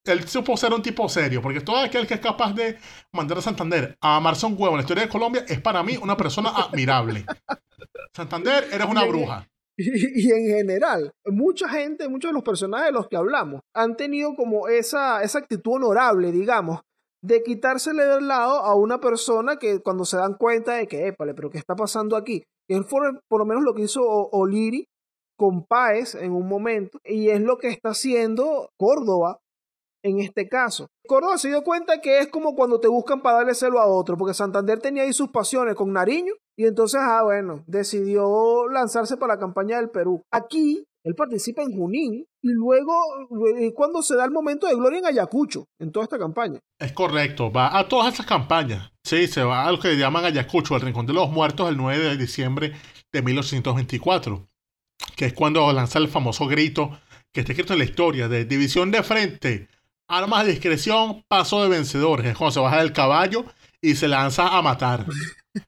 él supo ser un tipo serio, porque todo aquel que es capaz de mandar a Santander a amarse un huevo en la historia de Colombia es para mí una persona admirable. Santander, eres una bruja. Y, y en general, mucha gente, muchos de los personajes de los que hablamos han tenido como esa, esa actitud honorable, digamos, de quitársele del lado a una persona que cuando se dan cuenta de que, épale, pero ¿qué está pasando aquí? Él fue por lo menos lo que hizo O'Leary con Páez en un momento, y es lo que está haciendo Córdoba en este caso. Córdoba se dio cuenta que es como cuando te buscan para darle celo a otro, porque Santander tenía ahí sus pasiones con Nariño, y entonces, ah, bueno, decidió lanzarse para la campaña del Perú. Aquí, él participa en Junín, y luego, eh, cuando se da el momento de gloria en Ayacucho, en toda esta campaña. Es correcto, va a todas esas campañas. Sí, se va a lo que llaman Ayacucho, el Rincón de los Muertos, el 9 de diciembre de 1824, que es cuando lanza el famoso grito que está escrito en la historia de división de frente, armas de discreción, paso de vencedores. Es cuando se baja del caballo y se lanza a matar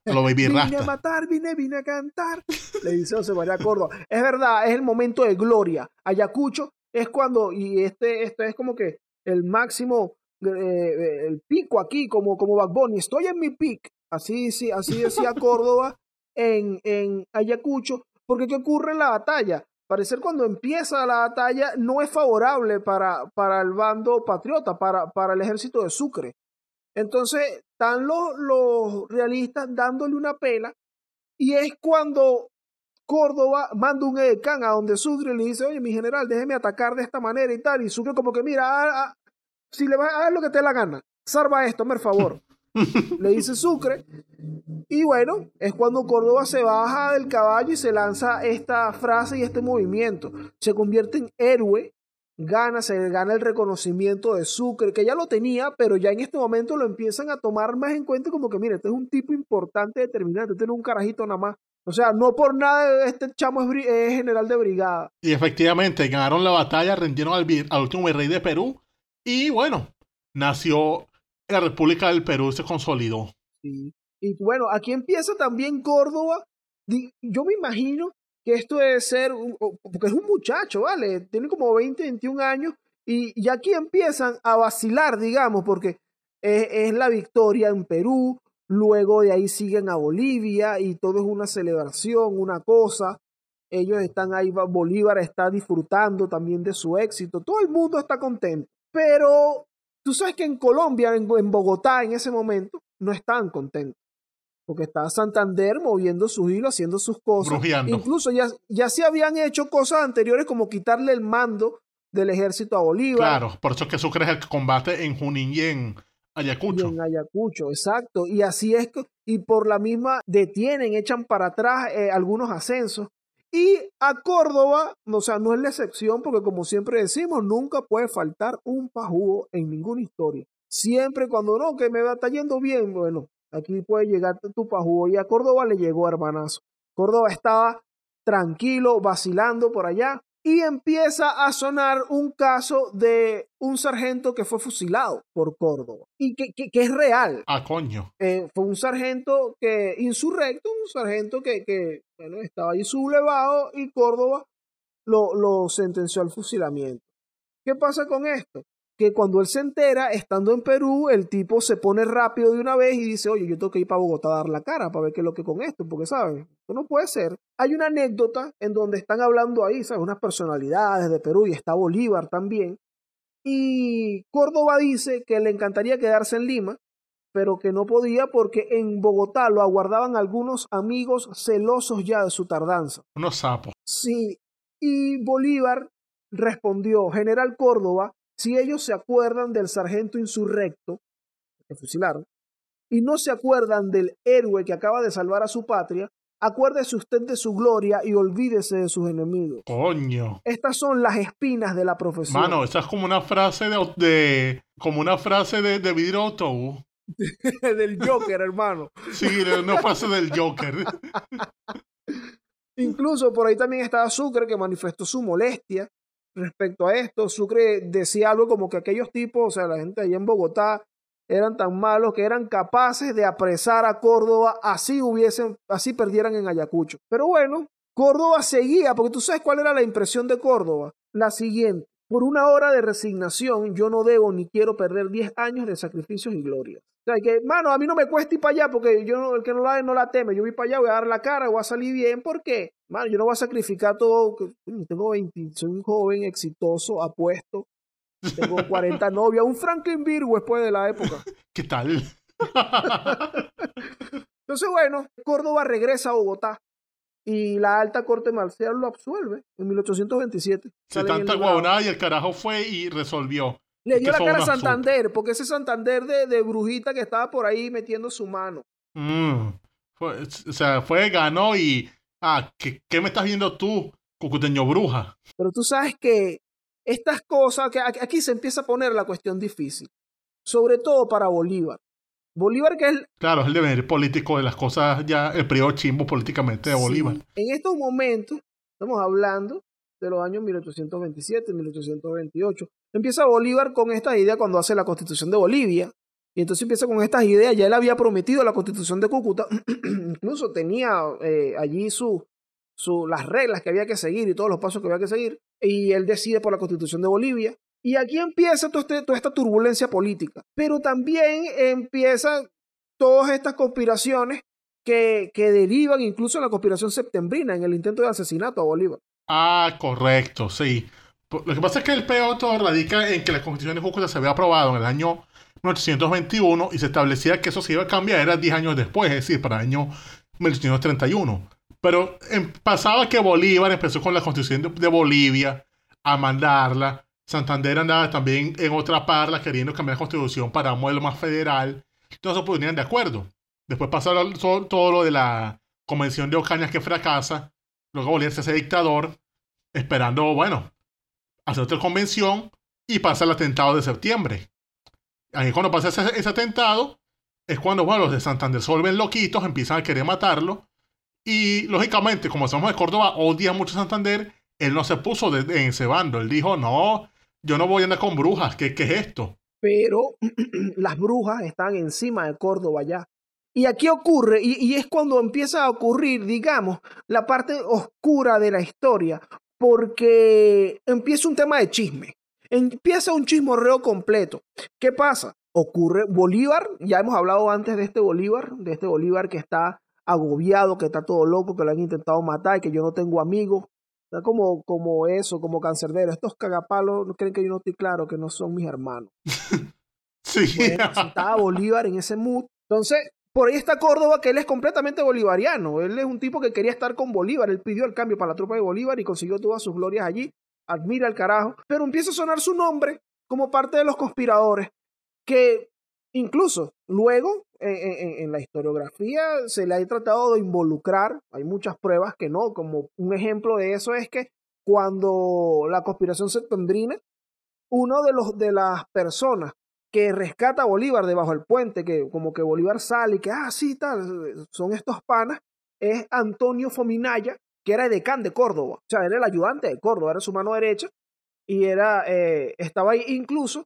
a los baby Vine a matar, vine, vine a cantar. Le dice José María Córdoba. Es verdad, es el momento de gloria. Ayacucho es cuando, y este, este es como que el máximo, eh, el pico aquí, como, como Bad Bunny. Estoy en mi pic. Así, sí, así decía Córdoba en, en Ayacucho. Porque ¿qué ocurre en la batalla? Parecer cuando empieza la batalla no es favorable para, para el bando patriota, para, para el ejército de Sucre. Entonces, están los, los realistas dándole una pela y es cuando Córdoba manda un edecán a donde Sucre le dice, oye, mi general, déjeme atacar de esta manera y tal. Y Sucre como que, mira, si le vas a dar lo que te dé la gana, salva esto, por favor. le dice Sucre. Y bueno, es cuando Córdoba se baja del caballo y se lanza esta frase y este movimiento. Se convierte en héroe, gana, se gana el reconocimiento de Sucre, que ya lo tenía, pero ya en este momento lo empiezan a tomar más en cuenta como que, mire, este es un tipo importante, determinante, este es un carajito nada más. O sea, no por nada este chamo es, general de brigada. Y efectivamente, ganaron la batalla, rindieron al último virrey de Perú. Y bueno, nació la República del Perú se consolidó. Y bueno, aquí empieza también Córdoba. Yo me imagino que esto debe ser, porque es un muchacho, ¿vale? Tiene como 20, 21 años. Y, aquí empiezan a vacilar, digamos, porque es, es la victoria en Perú. Luego de ahí siguen a Bolivia y todo es una celebración, una cosa. Ellos están ahí, va- Bolívar está disfrutando también de su éxito. Todo el mundo está contento. Pero tú sabes que en Colombia, en, en Bogotá, en ese momento, no estaban contentos. Porque estaba Santander moviendo sus hilos, haciendo sus cosas. Brujeando. Incluso ya, ya se habían hecho cosas anteriores como quitarle el mando del ejército a Bolívar. Claro, por eso es que Sucre es el combate en Junín y en Y Ayacucho. en Ayacucho, exacto. Y así es, que- y por la misma detienen, echan para atrás eh, algunos ascensos. Y a Córdoba, o sea, no es la excepción, porque como siempre decimos, nunca puede faltar un pajugo en ninguna historia. Siempre cuando no, que me va está yendo bien, bueno, aquí puede llegar tu pajugo. Y a Córdoba le llegó hermanazo. Córdoba estaba tranquilo, vacilando por allá, y empieza a sonar un caso de un sargento que fue fusilado por Córdoba y que, que, es real. Ah, coño. Eh, fue un sargento que insurrecto, un sargento que, que bueno, estaba ahí sublevado y Córdoba lo, lo sentenció al fusilamiento. ¿Qué pasa con esto? que cuando él se entera, estando en Perú, el tipo se pone rápido de una vez y dice, oye, yo tengo que ir para Bogotá a dar la cara para ver qué es lo que con esto, porque, ¿sabes? Esto no puede ser. Hay una anécdota en donde están hablando ahí, ¿sabes? Unas personalidades de Perú y está Bolívar también. Y Córdoba dice que le encantaría quedarse en Lima, pero que no podía porque en Bogotá lo aguardaban algunos amigos celosos ya de su tardanza. Unos sapos. Sí, y Bolívar respondió, General Córdoba, si ellos se acuerdan del sargento insurrecto que fusilaron y no se acuerdan del héroe que acaba de salvar a su patria, acuérdese usted de su gloria y olvídese de sus enemigos. Coño. Estas son las espinas de la profesión. Mano, esa es como una frase de, de como una frase de, de vidrio autobús. del Joker, hermano. Sí, una frase del Joker. Incluso por ahí también estaba Sucre que manifestó su molestia respecto a esto. Sucre decía algo como que aquellos tipos, o sea, la gente allá en Bogotá, eran tan malos que eran capaces de apresar a Córdoba, así hubiesen, así perdieran en Ayacucho. Pero bueno, Córdoba seguía, porque tú sabes cuál era la impresión de Córdoba. La siguiente. Por una hora de resignación, yo no debo ni quiero perder 10 años de sacrificios y gloria. O sea, que, mano, a mí no me cuesta ir para allá porque yo el que no la no la teme. Yo voy para allá, voy a dar la cara, voy a salir bien. ¿Por qué? Mano, yo no voy a sacrificar todo. Tengo 20, soy un joven exitoso, apuesto. Tengo 40 novias, un Franklin Virgo después de la época. ¿Qué tal? Entonces, bueno, Córdoba regresa a Bogotá y la alta corte marcial lo absuelve en 1827. Se tanta guabonada y el carajo fue y resolvió. Le dio la cara a Santander, porque ese Santander de, de, brujita que estaba por ahí metiendo su mano. Mm, fue, o sea, fue, ganó y. Ah, ¿qué, ¿qué, me estás viendo tú, cucuteño bruja? Pero tú sabes que estas cosas, que aquí se empieza a poner la cuestión difícil. Sobre todo para Bolívar. Bolívar que es... Claro, es el devenir político de las cosas ya, el periodo chimbo políticamente de Bolívar. En estos momentos, estamos hablando de los años 1827, 1828, empieza Bolívar con esta idea cuando hace la constitución de Bolivia, y entonces empieza con estas ideas, ya él había prometido la constitución de Cúcuta, incluso tenía eh, allí su, su, las reglas que había que seguir y todos los pasos que había que seguir, y él decide por la constitución de Bolivia, y aquí empieza este, toda esta turbulencia política, pero también empiezan todas estas conspiraciones que, que derivan incluso en la conspiración septembrina, en el intento de asesinato a Bolívar. Ah, correcto, sí. Lo que pasa es que el peor todo radica en que la constitución de Cúcuta se había aprobado en el año 1821 y se establecía que eso se iba a cambiar, era 10 años después, es decir, para el año 1831. Pero em, pasaba que Bolívar empezó con la constitución de Bolivia a mandarla Santander andaba también en otra parla queriendo cambiar la constitución para un modelo más federal. Entonces se ponían de acuerdo. Después pasa todo, lo de la convención de Ocañas que fracasa. Luego Bolívar se hace dictador, esperando, bueno, hacer otra convención y pasa el atentado de septiembre. Ahí cuando pasa ese, atentado, es cuando, los de Santander se vuelven loquitos, empiezan a querer matarlo. Y lógicamente, como somos de Córdoba, odia mucho a Santander, él no se puso en ese bando. Él dijo, no, yo no voy a andar con brujas, ¿qué, qué es esto? Pero las brujas están encima de Córdoba ya. Y aquí ocurre, y, es cuando empieza a ocurrir, digamos, la parte oscura de la historia, porque empieza un tema de chisme. Empieza un chismorreo completo. ¿Qué pasa? Ocurre Bolívar, ya hemos hablado antes de este Bolívar, de este Bolívar que está agobiado, que está todo loco, que lo han intentado matar, que yo no tengo amigos, Está como, como eso, como cancerbero. Estos cagapalos no creen que yo no estoy claro que no son mis hermanos. sí. estaba Bolívar en ese mood. Entonces, por ahí está Córdoba, que él es completamente bolivariano. Él es un tipo que quería estar con Bolívar. Él pidió el cambio para la tropa de Bolívar y consiguió todas sus glorias allí. Admira el carajo. Pero empieza a sonar su nombre como parte de los conspiradores. Que incluso, luego, en, en- en la historiografía se le ha tratado de involucrar, hay muchas pruebas que no, como un ejemplo de eso es que cuando la conspiración septembrina, uno de los de las personas que rescata a Bolívar debajo del puente, que como que Bolívar sale y que, ah, sí, tal, son estos panas, es Antonio Fominaya, que era decán de Córdoba, o sea, era el ayudante de Córdoba, era su mano derecha, y era, eh, estaba ahí incluso.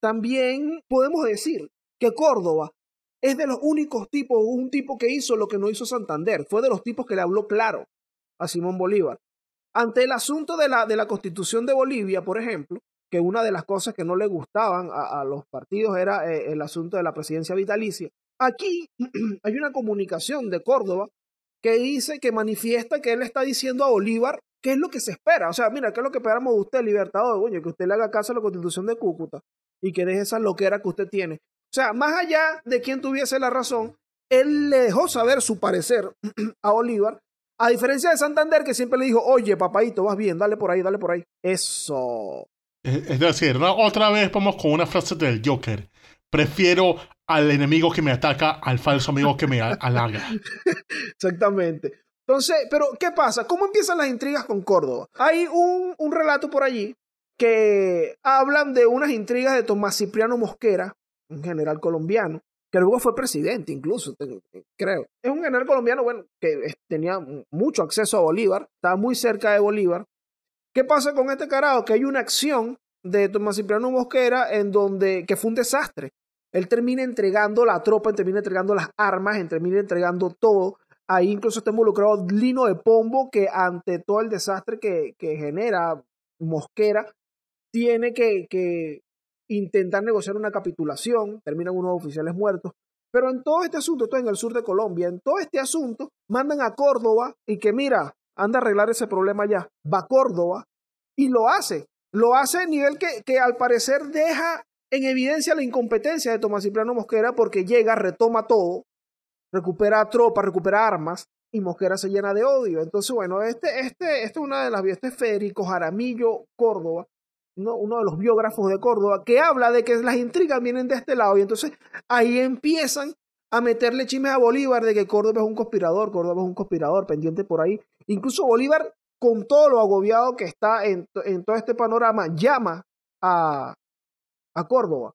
También podemos decir que Córdoba es de los únicos tipos, un tipo que hizo lo que no hizo Santander, fue de los tipos que le habló claro a Simón Bolívar. Ante el asunto de la, de la constitución de Bolivia, por ejemplo, que una de las cosas que no le gustaban a, los partidos era eh, el asunto de la presidencia vitalicia. Aquí hay una comunicación de Córdoba que dice, que manifiesta que él está diciendo a Bolívar qué es lo que se espera. O sea, mira, qué es lo que esperamos de usted, libertador, coño, que usted le haga caso a la constitución de Cúcuta y que deje esa loquera que usted tiene. O sea, más allá de quien tuviese la razón, él le dejó saber su parecer a Bolívar, a diferencia de Santander, que siempre le dijo, oye, papadito, vas bien, dale por ahí, dale por ahí. Eso. Es, decir, ¿no? otra vez vamos con una frase del Joker. Prefiero al enemigo que me ataca al falso amigo que me ha- halaga. Exactamente. Entonces, pero ¿qué pasa? ¿Cómo empiezan las intrigas con Córdoba? Hay un, un relato por allí que hablan de unas intrigas de Tomás Cipriano Mosquera, un general colombiano, que luego fue presidente incluso, creo. Es un general colombiano, bueno, que tenía mucho acceso a Bolívar, estaba muy cerca de Bolívar. ¿Qué pasa con este carajo? Que hay una acción de Tomás Cipriano Mosquera en donde, que fue un desastre. Él termina entregando la tropa, termina entregando las armas, termina entregando todo. Ahí incluso está involucrado Lino de Pombo, que ante todo el desastre que, que genera Mosquera, tiene que, que intentar negociar una capitulación, terminan unos oficiales muertos. Pero en todo este asunto, esto en el sur de Colombia, en todo este asunto, mandan a Córdoba y que mira, anda a arreglar ese problema ya. Va a Córdoba y lo hace. Lo hace a nivel que, que al parecer deja en evidencia la incompetencia de Tomás Cipriano Mosquera porque llega, retoma todo, recupera tropas, recupera armas y Mosquera se llena de odio. Entonces, bueno, este, este, este es una de las este es Federico Jaramillo Córdoba, uno, de los biógrafos de Córdoba, que habla de que las intrigas vienen de este lado y entonces ahí empiezan a meterle chimes a Bolívar de que Córdoba es un conspirador, Córdoba es un conspirador, pendiente por ahí. Incluso Bolívar, con todo lo agobiado que está en, en todo este panorama, llama a, a Córdoba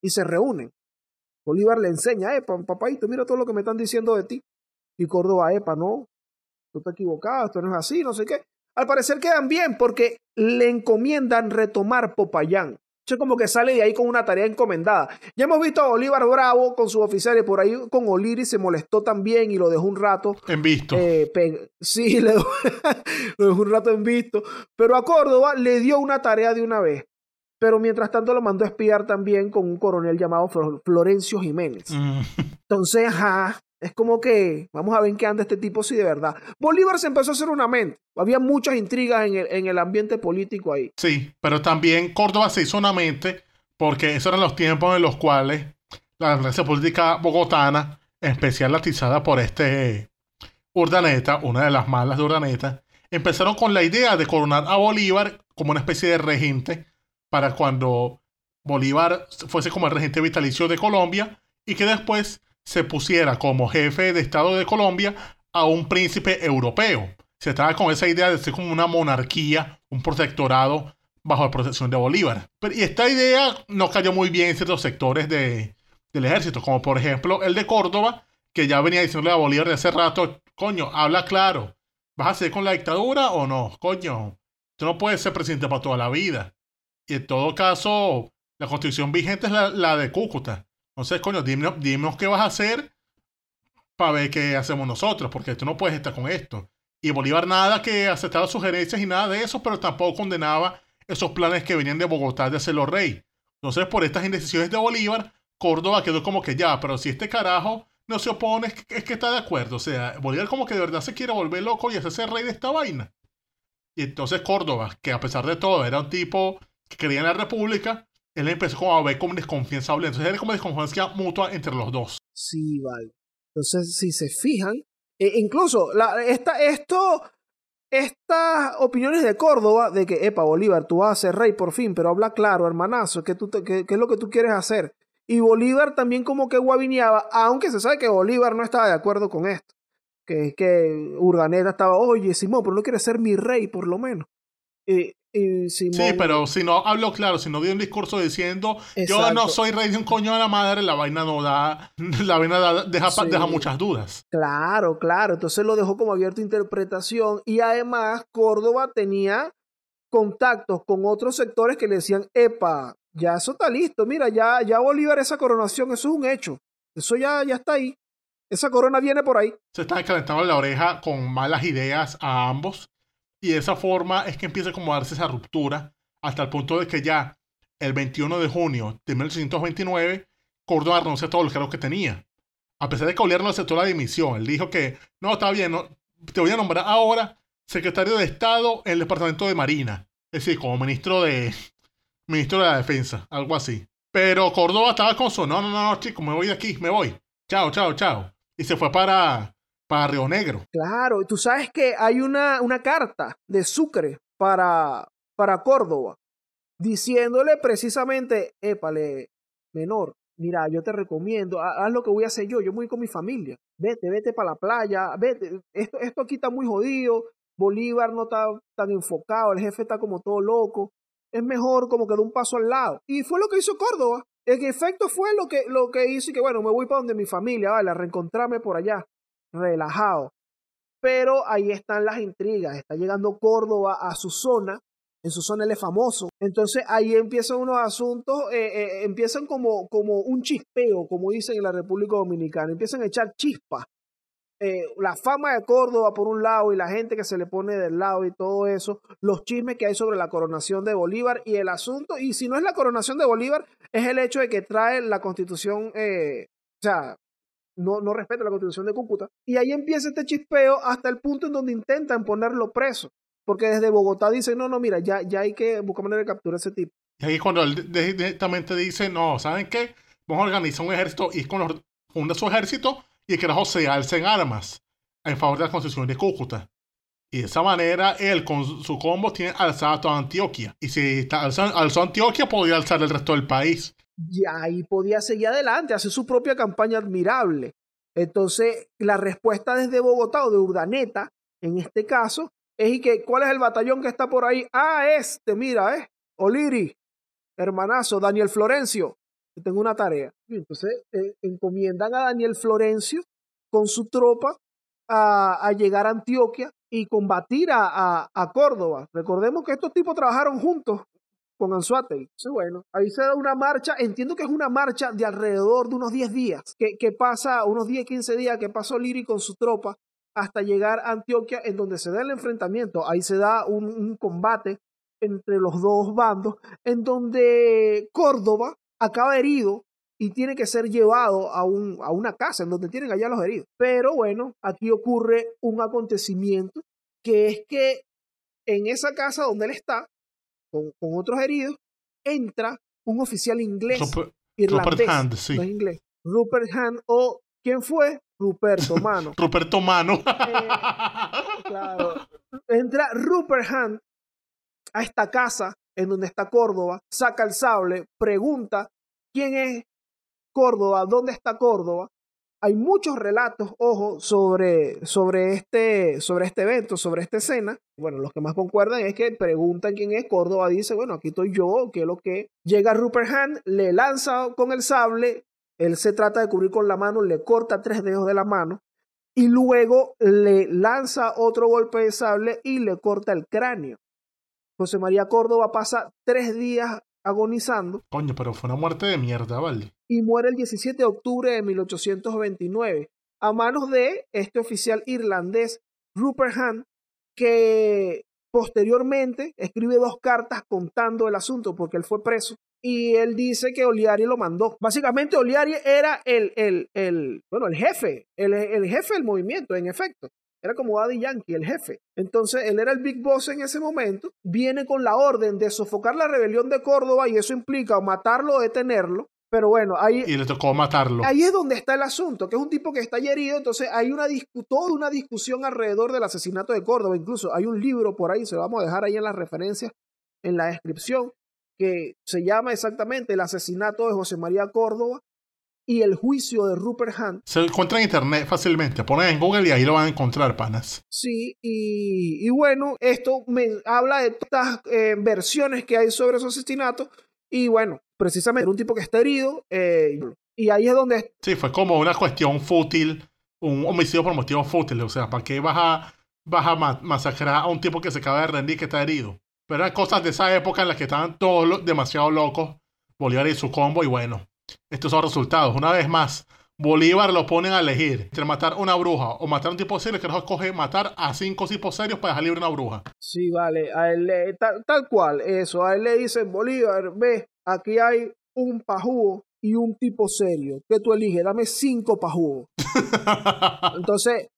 y se reúnen. Bolívar le enseña, epa, papadito, mira todo lo que me están diciendo de ti. Y Córdoba, epa, no, tú estás equivocado, esto no es así, no sé qué. Al parecer quedan bien porque le encomiendan retomar Popayán. Eso como que sale de ahí con una tarea encomendada. Ya hemos visto a Bolívar Bravo con sus oficiales por ahí con Oliri se molestó también y lo dejó un rato. En visto. Eh, sí, le lo dejó un rato en visto. Pero a Córdoba le dio una tarea de una vez. Pero mientras tanto lo mandó a espiar también con un coronel llamado Flor- Florencio Jiménez. Mm, Entonces, ajá, es como que vamos a ver qué anda este tipo si de verdad. Bolívar se empezó a hacer una mente. Había muchas intrigas en el, en el ambiente político ahí. sí, pero también Córdoba se hizo una mente porque esos eran los tiempos en los cuales la clase política bogotana, en especial latizada por este Urdaneta, una de las malas de Urdaneta, empezaron con la idea de coronar a Bolívar como una especie de regente para cuando Bolívar fuese como el regente vitalicio de Colombia y que después se pusiera como jefe de Estado de Colombia a un príncipe europeo. Se estaba con esa idea de ser como una monarquía, un protectorado bajo la protección de Bolívar. Pero, y esta idea no cayó muy bien en ciertos sectores de, del ejército, como por ejemplo el de Córdoba, que ya venía diciéndole a Bolívar de hace rato, coño, habla claro, ¿vas a seguir con la dictadura o no? Coño, tú no puedes ser presidente para toda la vida. Y en todo caso, la constitución vigente es la, la de Cúcuta. Entonces, coño, dime, dinos qué vas a hacer para ver qué hacemos nosotros, porque tú no puedes estar con esto. Y Bolívar nada que aceptaba sugerencias y nada de eso, pero tampoco condenaba esos planes que venían de Bogotá de hacerlo rey. Entonces, por estas indecisiones de Bolívar, Córdoba quedó como que ya, pero si este carajo no se opone, es que, es que está de acuerdo. O sea, Bolívar como que de verdad se quiere volver loco y hacerse rey de esta vaina. Y entonces Córdoba, que a pesar de todo era un tipo que creía en la república, él empezó como a ver como desconfianza. Entonces era como desconfianza mutua entre los dos. Sí, vale. Entonces, si se fijan, e incluso esto, estas opiniones de Córdoba de que, epa, Bolívar, tú vas a ser rey por fin, pero habla claro, hermanazo, ¿qué, tú qué- es lo que tú quieres hacer? Y Bolívar también como que guavineaba, aunque se sabe que Bolívar no estaba de acuerdo con esto. Que, que Urdaneta estaba, oye, Simón, pero no quiere ser mi rey, por lo menos. Y, y Simón, Sí, pero si no habló claro, si no dio un discurso diciendo yo no soy rey de un coño de la madre, la vaina no da, la vaina da- deja, pa- Sí. deja muchas dudas. Claro, claro. Entonces lo dejó como abierto a interpretación. Y además, Córdoba tenía contactos con otros sectores que le decían, epa, ya eso está listo. Mira, ya, ya Bolívar, esa coronación, eso es un hecho. Eso ya, ya está ahí. Esa corona viene por ahí. Se están calentando la oreja con malas ideas a ambos y de esa forma es que empieza a darse esa ruptura hasta el punto de que ya el 21 de junio de 1829 Córdoba renuncia a todos los cargos que tenía. A pesar de que Bolívar no aceptó la dimisión, él dijo que no, está bien, no, te voy a nombrar ahora secretario de Estado en el Departamento de Marina, es decir, como ministro de ministro de la Defensa, algo así. Pero Córdoba estaba con su, no, no, no, chico, me voy de aquí, me voy. Chao, chao, chao. Y se fue para, para Río Negro. Claro, y tú sabes que hay una, una carta de Sucre para, para Córdoba, diciéndole precisamente, épale, menor, mira, yo te recomiendo, ha- haz lo que voy a hacer yo, yo voy con mi familia, vete, vete para la playa, vete, esto, esto aquí está muy jodido, Bolívar no está tan enfocado, el jefe está como todo loco, es mejor como que de un paso al lado. Y fue lo que hizo Córdoba. En efecto fue lo que, lo que hizo y que bueno, me voy para donde mi familia, vale, a reencontrarme por allá, relajado. Pero ahí están las intrigas, está llegando Córdoba a su zona, en su zona él es famoso. Entonces ahí empiezan unos asuntos, eh, eh, empiezan como, como un chispeo, como dicen en la República Dominicana, empiezan a echar chispas. Eh, la fama de Córdoba por un lado y la gente que se le pone del lado y todo eso, los chismes que hay sobre la coronación de Bolívar y el asunto, y si no es la coronación de Bolívar, es el hecho de que trae la constitución, eh, o sea, no, no respeta la constitución de Cúcuta. Y ahí empieza este chispeo hasta el punto en donde intentan ponerlo preso. Porque desde Bogotá dicen, no, no, mira, ya, ya hay que buscar manera de capturar a ese tipo. Y ahí cuando él directamente dice, no, ¿saben qué? Vamos a organizar un ejército y es los, funda su ejército y el carajo se alza en armas en favor de la constitución de Cúcuta. Y de esa manera él con su combo tiene alzada toda Antioquia. Y si está alzó Antioquia, podría alzar el resto del país. y ahí podía seguir adelante, hacer su propia campaña admirable. Entonces, la respuesta desde Bogotá o de Urdaneta, en este caso, es y que, ¿cuál es el batallón que está por ahí? Ah, este, mira, eh, Oliri, hermanazo, Daniel Florencio, que tengo una tarea. Entonces, eh, encomiendan a Daniel Florencio con su tropa a, a llegar a Antioquia y combatir a, a- a Córdoba. Recordemos que estos tipos trabajaron juntos con Anzuategui. Entonces, bueno, ahí se da una marcha, entiendo que es una marcha de alrededor de unos 10 días, que, que pasa, unos 10, 15 días, que pasó Liri con su tropa hasta llegar a Antioquia, en donde se da el enfrentamiento, ahí se da un, un combate entre los dos bandos, en donde Córdoba acaba herido y tiene que ser llevado a, un, a una casa en donde tienen allá los heridos. Pero bueno, aquí ocurre un acontecimiento que es que en esa casa donde él está, con, con otros heridos, entra un oficial inglés, Rupert, irlandés, Rupert Hand, sí. no es inglés, Rupert Hand, o ¿quién fue? Ruperto, mano. Ruperto Mano. Claro. Entra Rupert Hunt a esta casa en donde está Córdoba, saca el sable, pregunta quién es Córdoba, dónde está Córdoba. Hay muchos relatos, ojo, sobre, sobre, este, sobre este evento, sobre esta escena. Bueno, los que más concuerdan es que preguntan quién es Córdoba, dice, bueno, aquí estoy yo, qué es lo que. Llega Rupert Hunt, le lanza con el sable, él se trata de cubrir con la mano, le corta tres dedos de la mano y luego le lanza otro golpe de sable y le corta el cráneo. José María Córdoba pasa tres días agonizando Coño, pero fue una muerte de mierda, ¿vale? y muere el 17 de octubre de 1829 a manos de este oficial irlandés Rupert Hunt que posteriormente escribe dos cartas contando el asunto porque él fue preso y él dice que Oliari lo mandó. Básicamente Oliari era el, el, el bueno, el jefe, el, el jefe del movimiento, en efecto. Era como Daddy Yankee, el jefe. Entonces, él era el Big Boss en ese momento. Viene con la orden de sofocar la rebelión de Córdoba y eso implica o matarlo o detenerlo. Pero bueno, ahí, Y le tocó matarlo. Ahí es donde está el asunto, que es un tipo que está herido, entonces hay una toda una discusión alrededor del asesinato de Córdoba, incluso hay un libro por ahí, se lo vamos a dejar ahí en las referencias, en la descripción, que se llama exactamente El asesinato de José María Córdoba y el juicio de Rupert Hunt. Se encuentra en internet fácilmente. Ponen en Google y ahí lo van a encontrar, panas. Sí, y, y bueno, esto me habla de estas eh, versiones que hay sobre esos asesinatos. Y bueno, precisamente era un tipo que está herido. eh, y ahí es donde Sí, fue como una cuestión fútil, un homicidio por motivos fútiles. O sea, ¿para qué vas a, vas a ma- masacrar a un tipo que se acaba de rendir que está herido? Pero eran cosas de esa época en las que estaban todos demasiado locos, Bolívar y su combo, y bueno, estos son los resultados. Una vez más, Bolívar lo ponen a elegir entre matar una bruja o matar a un tipo serio, que no escoge matar a cinco tipos serios para dejar libre una bruja. Sí, vale, a él le- tal, tal cual, eso, a él le dicen, Bolívar, ve, aquí hay un pajúo y un tipo serio, ¿qué tú eliges? Dame cinco pajúos. Entonces,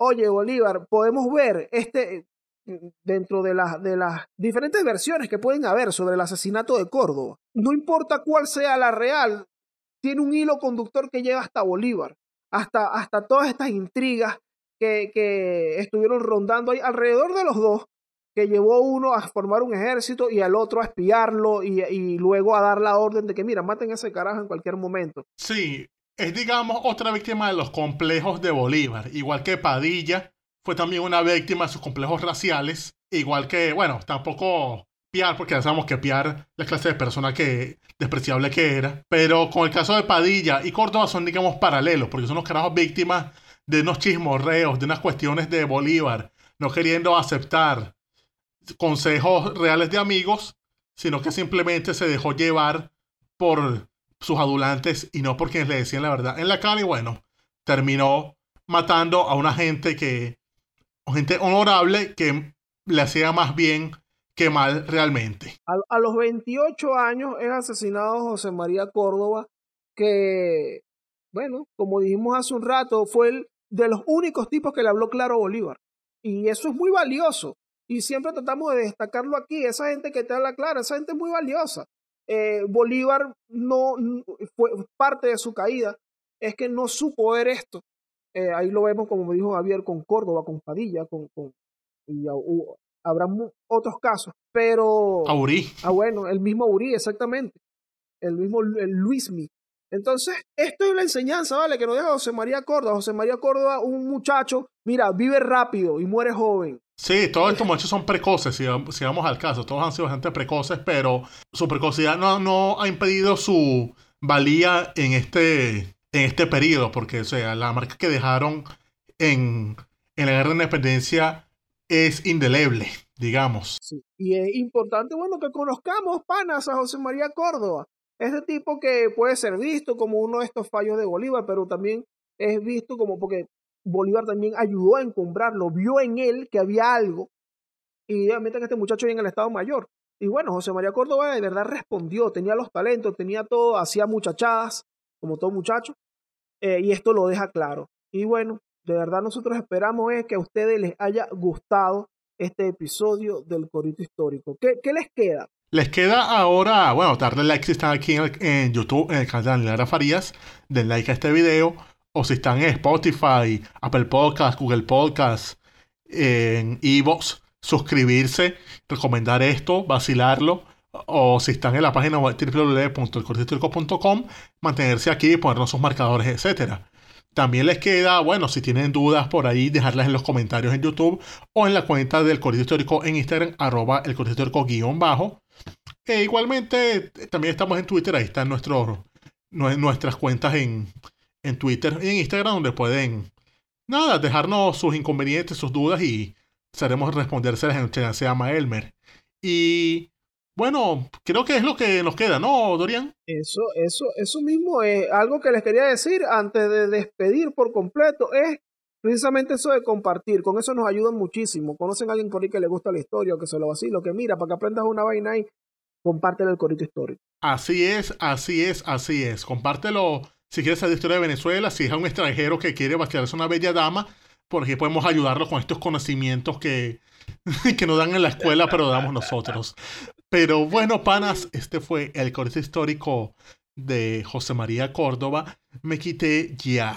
oye, Bolívar, podemos ver este, dentro de las, de las diferentes versiones que pueden haber sobre el asesinato de Córdoba, no importa cuál sea la real, tiene un hilo conductor que lleva hasta Bolívar, hasta, hasta todas estas intrigas que, que estuvieron rondando ahí alrededor de los dos, que llevó uno a formar un ejército y al otro a espiarlo y, y luego a dar la orden de que, mira, maten ese carajo en cualquier momento. Sí, es digamos otra víctima de los complejos de Bolívar, igual que Padilla fue también una víctima de sus complejos raciales, igual que, bueno, tampoco Porque ya sabemos que Piar la clase de persona que despreciable que era, pero con el caso de Padilla y Córdoba son digamos paralelos, porque son los carajos víctimas de unos chismorreos, de unas cuestiones de Bolívar, no queriendo aceptar consejos reales de amigos, sino que simplemente se dejó llevar por sus adulantes y no por quienes le decían la verdad en la cara y bueno, terminó matando a una gente que, gente honorable que le hacía más bien que mal realmente. A, los 28 años es asesinado José María Córdoba, que, bueno, como dijimos hace un rato, fue el de los únicos tipos que le habló claro Bolívar. Y eso es muy valioso. Y siempre tratamos de destacarlo aquí. Esa gente que te habla claro, esa gente muy valiosa. Eh, Bolívar no fue parte de su caída, es que no supo ver esto. Eh, ahí lo vemos, como dijo Javier, con Córdoba, con Padilla, con, con y a- u- habrá otros casos, pero Aurí. ah bueno, el mismo Uri, exactamente, el mismo el Luismi. Entonces, esto es la enseñanza, ¿vale? Que nos deja José María Córdoba. José María Córdoba, un muchacho, mira, vive rápido y muere joven. Sí, todos estos muchachos son precoces, si, si vamos al caso. Todos han sido bastante precoces, pero su precocidad no, no ha impedido su valía en este, en este periodo, porque o sea, la marca que dejaron en, en la guerra de independencia es indeleble, digamos. Y es importante, bueno, que conozcamos, panas, a José María Córdoba. Este tipo que puede ser visto como uno de estos fallos de Bolívar, pero también es visto como porque Bolívar también ayudó a encumbrarlo, vio en él que había algo, y obviamente que este muchacho viene en el Estado Mayor. Y bueno, José María Córdoba de verdad respondió, tenía los talentos, tenía todo, hacía muchachadas, como todo muchacho, eh, y esto lo deja claro. Y bueno, de verdad nosotros esperamos es que a ustedes les haya gustado este episodio del Corito Histórico. ¿Qué, qué les queda? Les queda ahora, bueno, darle like si están aquí en, en YouTube, en el canal de Lara Farías, den like a este video, o si están en Spotify, Apple Podcasts, Google Podcasts, en Evox, suscribirse, recomendar esto, vacilarlo, o si están en la página www.elcortihistórico.com, mantenerse aquí, ponernos sus marcadores, etcétera. También les queda, bueno, si tienen dudas por ahí, dejarlas en los comentarios en YouTube o en la cuenta del Correo Histórico en Instagram, arroba el Correo Histórico guion bajo. E igualmente, también estamos en Twitter, ahí están nuestros, nue- nuestras cuentas en, en Twitter y en Instagram, donde pueden, nada, dejarnos sus inconvenientes, sus dudas y seremos respondérselas en el llama Elmer. Y bueno, creo que es lo que nos queda, ¿no, Dorian? Eso, eso, eso mismo es algo que les quería decir antes de despedir por completo, es precisamente eso de compartir. Con eso nos ayudan muchísimo. Conocen a alguien por ahí que le gusta la historia o que se lo vacilo, que mira, para que aprendas una vaina ahí, compártelo el corito histórico. Así es, así es, así es. Compártelo si quieres saber de historia de Venezuela, si es un extranjero que quiere vacilarse una bella dama, porque podemos ayudarlo con estos conocimientos que, que nos dan en la escuela, pero damos nosotros. Pero bueno, panas, este fue el corte histórico de José María Córdoba. Me quité ya.